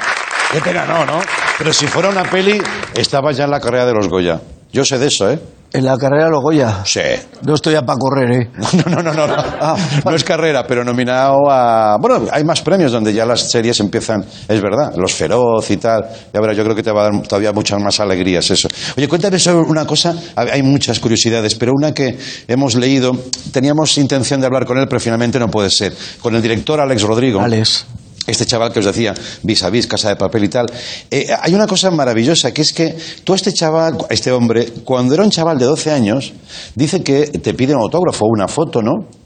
Qué pena no, ¿no? Pero si fuera una peli, estaba ya en la carrera de los Goya. Yo sé de eso, ¿eh? En la carrera los Goya. Sí. No estoy ya para correr, ¿eh? No, no, no, no. No es carrera, pero nominado a... Bueno, hay más premios donde ya las series empiezan, es verdad, Los Feroz y tal. Y ahora yo creo que te va a dar todavía muchas más alegrías eso. Oye, cuéntame sobre una cosa, hay muchas curiosidades, pero una que hemos leído, teníamos intención de hablar con él, pero finalmente no puede ser. Con el director Alex Rodrigo. Alex. Este chaval que os decía, vis a vis, casa de papel y tal. Eh, hay una cosa maravillosa, que es que tú, este chaval, este hombre, cuando era un chaval de 12 años, dice que te pide un autógrafo, una foto, ¿no?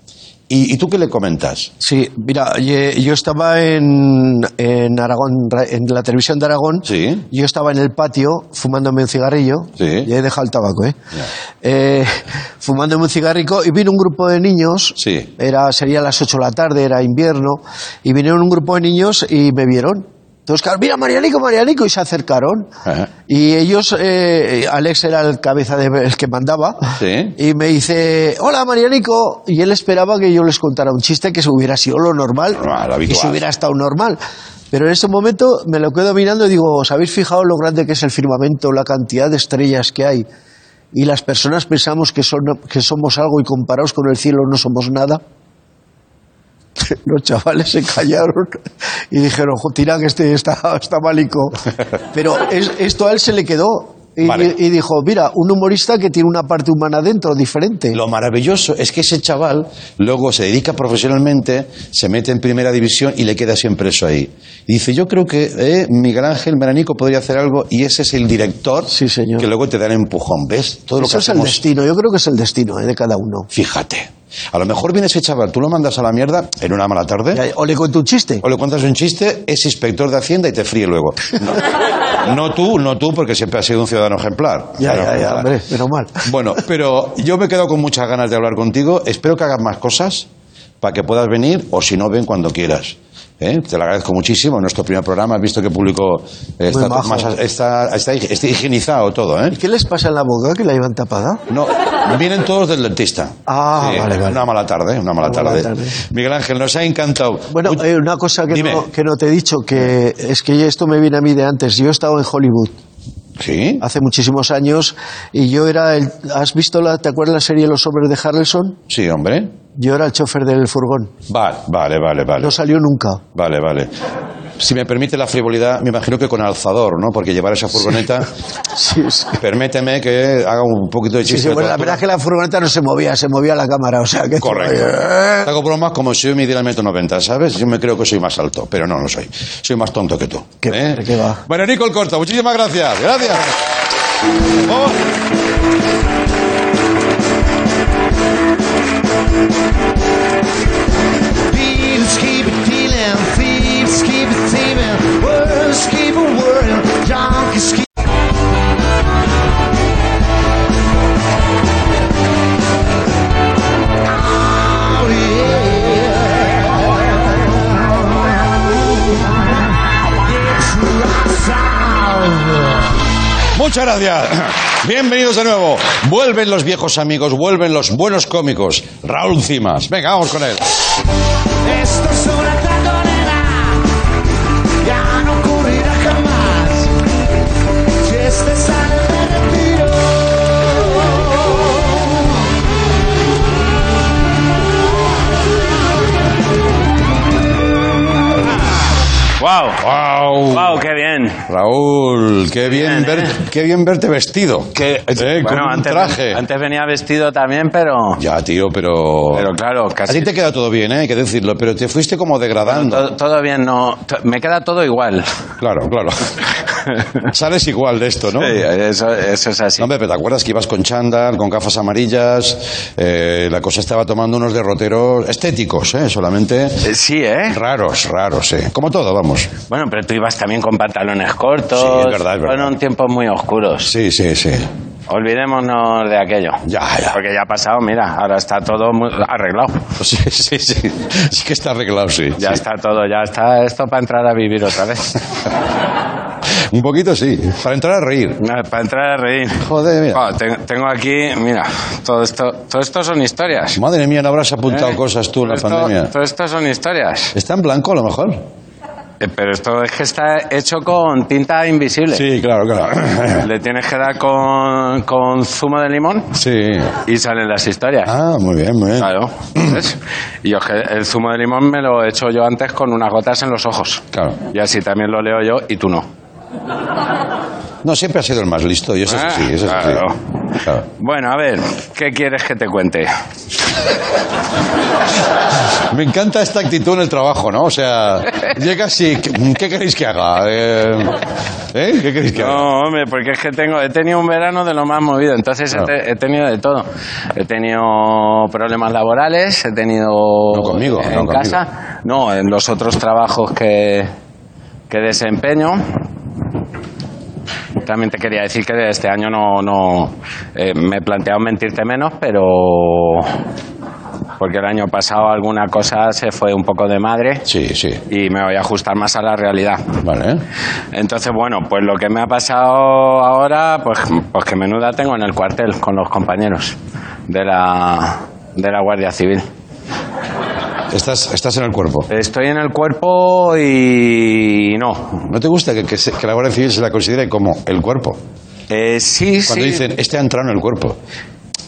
¿Y, y tú qué le comentas? Sí, mira, yo estaba en, en Aragón, ra- en la televisión de Aragón. Sí. Yo estaba en el patio fumándome un cigarrillo. Sí. Y he dejado el tabaco, ¿eh? Eh, fumándome un cigarrico y vino un grupo de niños. Sí. Era, sería las 8 de la tarde, era invierno. Y vinieron un grupo de niños y me vieron. Entonces, claro, mira, Marianico, Marianico, y se acercaron. Y ellos, eh, Alex era el cabeza de, el que mandaba. Sí. Y me dice, hola Marianico. Y él esperaba que yo les contara un chiste que se hubiera sido lo normal. que habitual. se hubiera estado normal. Pero en ese momento me lo quedo mirando y digo, ¿os habéis fijado lo grande que es el firmamento, la cantidad de estrellas que hay? Y las personas pensamos que, son, que somos algo y comparados con el cielo no somos nada. Los chavales se callaron y dijeron, "Jo, tira que este está, está malico. Pero es- esto a él se le quedó. Y, Vale. y dijo, mira, un humorista que tiene una parte humana dentro, diferente. Lo maravilloso es que ese chaval luego se dedica profesionalmente, se mete en primera división y le queda siempre eso ahí. Y dice, yo creo que eh, Miguel Ángel Meranico podría hacer algo y ese es el director que luego te da el empujón. ¿Ves? Todo lo Eso que es el destino, yo creo que es el destino eh, de cada uno. Fíjate. A lo mejor viene ese chaval, tú lo mandas a la mierda en una mala tarde. O le cuento un chiste. O le cuentas un chiste, es inspector de Hacienda y te fríe luego. No, no tú, no tú, porque siempre has sido un ciudadano ejemplar. Ya, Claro, ya, ya, hombre, menos mal. Bueno, pero yo me quedo con muchas ganas de hablar contigo. Espero que hagas más cosas para que puedas venir o si no, ven cuando quieras. ¿Eh? Te lo agradezco muchísimo. En nuestro primer programa has visto que público eh, está, más- está, está, está higienizado todo. ¿eh? ¿Y qué les pasa en la boca que la llevan tapada? No, vienen todos del dentista. Ah, Sí, vale, vale. Una mala tarde, una mala Una mala tarde. Miguel Ángel, nos ha encantado. Bueno, eh, una cosa que no, que no te he dicho, que es que esto me viene a mí de antes. Yo he estado en Hollywood. Sí. Hace muchísimos años y yo era el... ¿Has visto la, te acuerdas la serie Los hombres de Harrelson? Sí, hombre. Yo era el chofer del furgón. Vale, vale, vale, vale. No salió nunca. Vale, vale. Si me permite la frivolidad, me imagino que con alzador, ¿no? Porque llevar esa furgoneta. Permíteme que haga un poquito de Sí, chiste. sí, bueno, de la verdad es que la furgoneta no se movía, se movía la cámara, o sea que... Correcto. Hago bromas como si yo midiera el metro noventa, ¿sabes? Yo me creo que soy más alto, pero no, no soy. Soy más tonto que tú. ¿eh? ¿Qué va? Bueno, Nico el Corto, muchísimas gracias. Gracias. Muchas gracias. Bienvenidos de nuevo. Vuelven los viejos amigos, vuelven los buenos cómicos. Raúl Cimas. Venga, vamos con él. Esto es ¡Wow! ¡Wow! ¡Wow! ¡Qué bien! Raúl, qué bien, ver- qué bien verte vestido. Que, Eh, con bueno, un antes, traje. antes venía vestido también, pero... Ya, tío, pero... Pero claro, A casi... ti te queda todo bien, ¿eh? hay que decirlo, pero te fuiste como degradando. Todo, todo bien, no... Me queda todo igual. Claro, claro. Sales igual de esto, ¿no? Sí, eso, eso es así. Hombre, pero te acuerdas que ibas con chándal, con gafas amarillas, eh, la cosa estaba tomando unos derroteros estéticos, ¿eh? Solamente... Sí, ¿eh? Raros, raros, ¿eh? Como todo, vamos. Bueno, pero tú ibas también con pantalones cortos. Sí, es verdad, es verdad. Fueron tiempos muy oscuros. Sí, sí, sí. Olvidémonos de aquello. Ya, ya. Porque ya ha pasado, mira, ahora está todo muy arreglado. Sí, sí, sí. Sí que está arreglado, sí. Ya sí. está todo, ya está esto para entrar a vivir otra vez. Un poquito sí, para entrar a reír. Para entrar a reír. Joder, mira. Oh, ten- tengo aquí, mira, todo esto, todo esto son historias. Madre mía, no habrás apuntado ¿Eh? cosas tú en la esto- pandemia. Todo esto son historias. Está en blanco a lo mejor. Eh, Pero esto es que está hecho con tinta invisible. Sí, claro, claro. Le tienes que dar con, con zumo de limón Sí. y salen las historias. Ah, muy bien, muy bien. Claro. ¿ves? Y yo el zumo de limón me lo he hecho yo antes con unas gotas en los ojos. Claro. Y así también lo leo yo y tú no. No, siempre ha sido el más listo y eso es Ah, eso así. claro. Bueno, a ver, ¿qué quieres que te cuente? Me encanta esta actitud en el trabajo, ¿no? O sea, llegas y... ¿Qué, queréis que haga? Eh, ¿eh? ¿Qué queréis que haga? No, hombre, porque es que tengo, he tenido un verano de lo más movido, entonces he te- he, tenido de todo. He tenido problemas laborales, he tenido No conmigo, en no conmigo. casa, no, en los otros trabajos que, que desempeño. También te quería decir que este año no, no eh, me he planteado mentirte menos, pero porque el año pasado alguna cosa se fue un poco de madre. Sí, sí. Y me voy a ajustar más a la realidad. Vale. Entonces, bueno, pues lo que me ha pasado ahora, pues, pues que menuda tengo en el cuartel con los compañeros de la, de la Guardia Civil. Estás, estás en el cuerpo. Estoy en el cuerpo y no. ¿No te gusta que, que se- que la Guardia Civil se la considere como el cuerpo? Eh, sí, Cuando sí. dicen, este ha entrado en el cuerpo.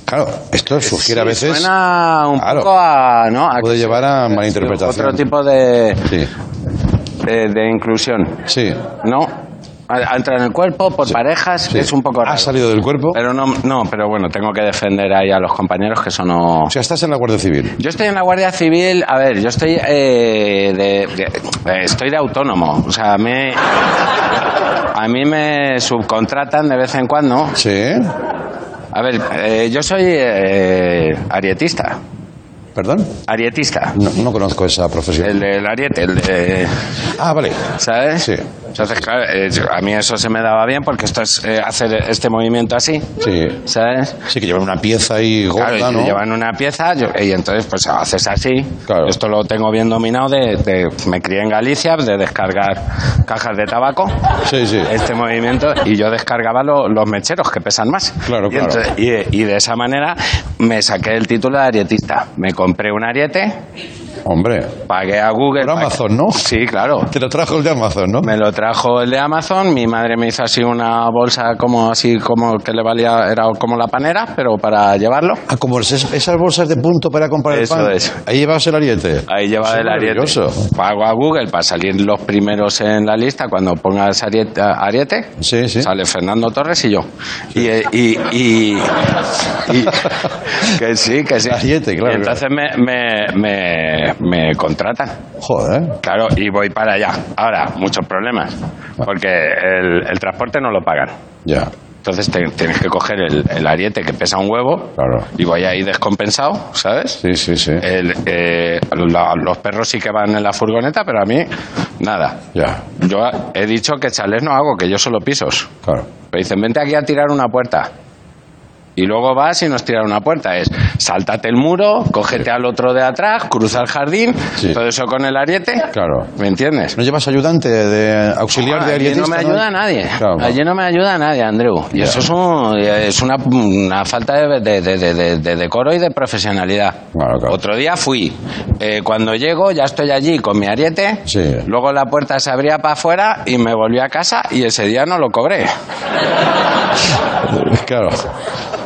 Claro, esto sugiere a veces... Suena un Claro. poco a. ¿no? a Puede que llevar a malinterpretación. Otro tipo de, Sí, de, de inclusión. sí. ¿No? Ha- Entra en el cuerpo por parejas, sí. es un poco raro. ¿Has salido del cuerpo? Pero no, no, pero bueno, tengo que defender ahí a los compañeros que eso no. O sea, estás en la Guardia Civil. Yo estoy en la Guardia Civil, a ver, yo estoy eh, de, de- eh, estoy de autónomo, o sea, me, a mí me subcontratan de vez en cuando. Sí. A ver, eh, yo soy eh, arietista, ¿Perdón? arietista, No, no conozco esa profesión. el del ariete, el de, Ah, vale. ¿sabes? Sí. Entonces, claro, eh, a mí eso se me daba bien porque esto es eh, hacer este movimiento así, Sí. ¿sabes? Sí, que llevan una pieza ahí gorda, Claro, y ¿no? llevan una pieza yo- y entonces pues haces así. Claro. Esto lo tengo bien dominado de, de- me crié en Galicia de descargar cajas de tabaco. Sí, sí. Este movimiento y yo descargaba lo- los mecheros que pesan más. Claro, y, claro. entonces- y- y de esa manera me saqué el título de arietista. Me compré un ariete, Hombre. pagué a Google. Por Amazon, ¿no? Sí, claro. Te lo trajo el de Amazon, ¿no? Me lo trajo el de Amazon, mi madre me hizo así una bolsa como así como que le valía, era como la panera, pero para llevarlo. Ah, como esas, bolsas de punto para comprar Eso el pan. es. Ahí llevas el ariete. Ahí lleva Eso el ariete. Pago a Google para salir los primeros en la lista cuando pongas ariete, ariete Sí, sí. sale Fernando Torres y yo. Y, eh, y, y- y- que sí, que sí. Ariete, claro, Y entonces me, me, me, me contratan. Joder. Claro, y voy para allá. Ahora, muchos problemas. Porque el, el transporte no lo pagan. Ya. Entonces te- tienes que coger el, el ariete que pesa un huevo Claro. y voy ahí descompensado, ¿sabes? Sí, sí, sí. El, eh, la- los perros sí que van en la furgoneta, pero a mí nada. Ya. Yo he dicho que chales no hago, que yo solo pisos. Claro. Me dicen, vente aquí a tirar una puerta. Y luego vas y nos tirar una puerta. Es, sáltate el muro, cógete al otro de atrás, cruza el jardín, Sí. todo eso con el ariete. Claro. ¿Me entiendes? ¿No llevas ayudante de auxiliar de Allí arietista? no me ayuda nadie. Claro. Allí no me ayuda nadie, Andreu. Y eso es, un- es una, una falta de, de- de- de- de decoro y de profesionalidad. Claro, claro. Otro día fui. Eh, cuando llego, ya estoy allí con mi ariete. Sí. Luego la puerta se abría para afuera y me volví a casa y ese día no lo cobré. Claro.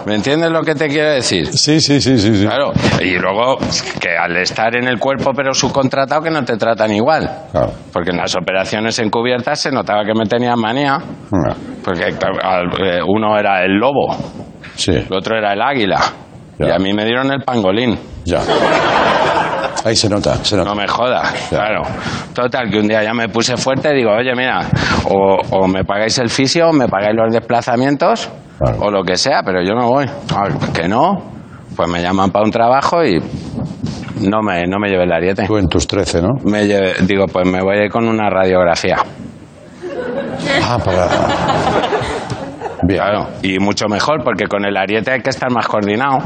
¿Me entiendes lo que te quiero decir? Sí, sí, sí, sí. sí. Claro. Y luego que al estar en el cuerpo pero subcontratado que no te tratan igual. Claro. Porque en las operaciones encubiertas se notaba que me tenían manía. Ah, Porque eh, uno era el lobo, Sí, el otro era el águila. Ya. Y a mí me dieron el pangolín. ya. Ahí se nota, se nota. No me jodas, claro. Total, que un día ya me puse fuerte y digo, oye, mira, o, o me pagáis el fisio, o me pagáis los desplazamientos, Claro. o lo que sea, pero yo no voy. Que no, pues me llaman para un trabajo y no me, no me llevé el ariete. Tú en tus 13, ¿no? Me llevé- digo, pues me voy a ir con una radiografía. Ah, para... Claro, y mucho mejor porque con el ariete hay que estar más coordinado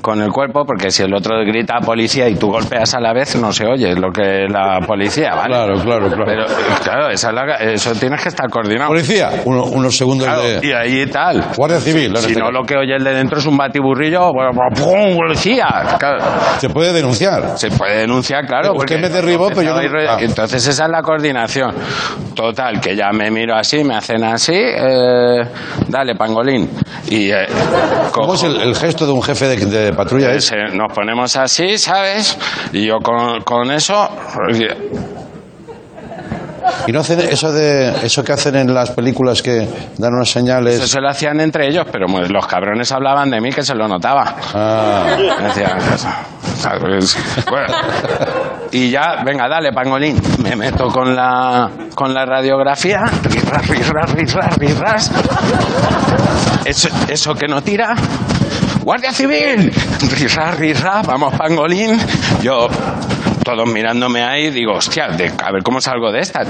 con el cuerpo porque si el otro grita policía y tú golpeas a la vez no se oye lo que es la policía, ¿vale? Claro, claro, claro. Pero claro, esa es la- eso tienes que estar coordinado. Policía, uno- unos segundos Claro, de... y ahí tal. Guardia Civil, Si no, lo que oye el de dentro es un batiburrillo, bueno, ¡pum! policía. Claro. Se puede denunciar. Se puede denunciar, claro. Porque me derribó, pero yo no- Ah. Entonces esa es la coordinación. Total, que ya me miro así, me hacen así, eh, dale, pangolín. Y eh, ¿Cómo es el, el gesto de un jefe de, de patrulla? Es? se- nos ponemos así, ¿sabes? Y yo con, con eso... Y no hacen eso de eso que hacen en las películas que dan unas señales. Eso se lo hacían entre ellos, pero pues, los cabrones hablaban de mí que se lo notaba. Ah. Decían. Bueno, y ya, venga, dale, pangolín. Me meto con la, con la radiografía. Rirras, rirras, rirras, rirras. Eso, eso que no tira. ¡Guardia Civil! Rirras, rirras, vamos, pangolín. Yo, todos mirándome ahí, digo, hostia, de- a ver cómo salgo de esta.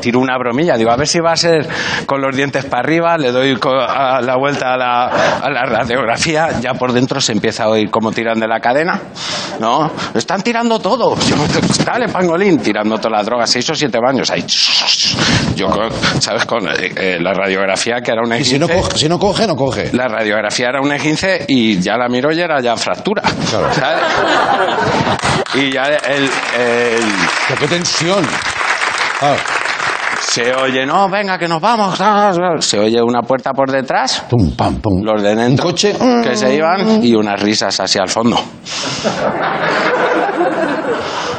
Tiro una bromilla, digo, a ver si va a ser con los dientes para arriba, le doy a la vuelta a la, a la radiografía, ya por dentro se empieza a oír cómo tiran de la cadena. ¿No? Están tirando todo. Yo, dale, pangolín, tirando todas las drogas, seis o siete baños ahí. Yo, con- ¿sabes? Con eh, eh, la radiografía que era una Y si no, coge, si no coge, no coge. la radiografía era un E15 y ya la miro y era ya fractura. ¿sabes? Y ya el. El- ¡Qué tensión! Ah. Se oye, no, venga, que nos vamos. Se oye una puerta por detrás. Pum, pam, pum. Los de dentro. coche. Que se iban y unas risas así al fondo.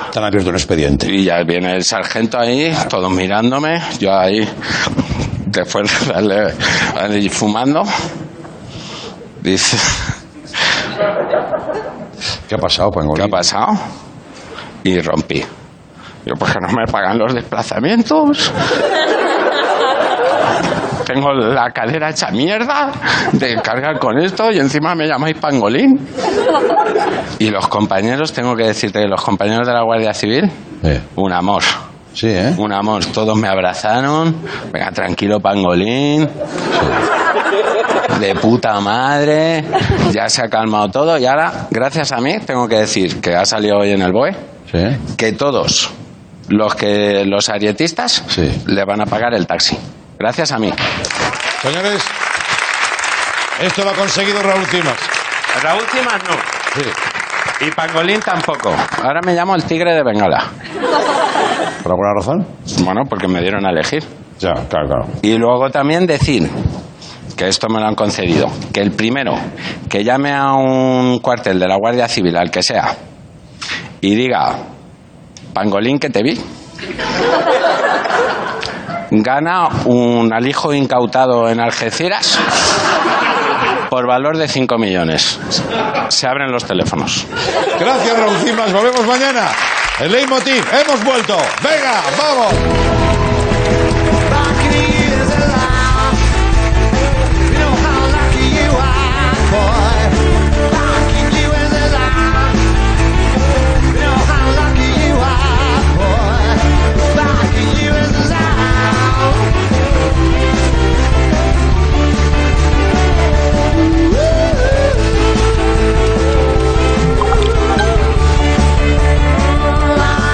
Están abierto un expediente. Y ya viene el sargento ahí, todos mirándome. Yo ahí, después de darle, ahí fumando. Dice. ¿Qué ha pasado, Pangolín? ¿Qué ha pasado? Y rompí. Yo, pues que no me pagan los desplazamientos. Tengo la cadera hecha mierda de cargar con esto y encima me llamáis pangolín. Y los compañeros, tengo que decirte que los compañeros de la Guardia Civil, un amor. Sí, ¿eh? Un amor. Todos me abrazaron. Venga, tranquilo, pangolín. De puta madre. Ya se ha calmado todo. Y ahora, gracias a mí, tengo que decir que ha salido hoy en el BOE que todos los que los arietistas le van a pagar el taxi. Gracias a mí. Señores, esto lo ha conseguido Raúl Cimas. Raúl Cimas no. Y Pangolín tampoco. Ahora me llamo el tigre de Bengala. ¿Por alguna razón? Bueno, porque me dieron a elegir. Ya, claro, claro. Y luego también decir que esto me lo han concedido, que el primero que llame a un cuartel de la Guardia Civil, al que sea, y diga, Pangolín, que te vi, gana un alijo incautado en Algeciras por valor de 5 millones. Se abren los teléfonos. Gracias, Raúl Cimas. Volvemos mañana. El leitmotiv. Hemos vuelto. Venga, vamos.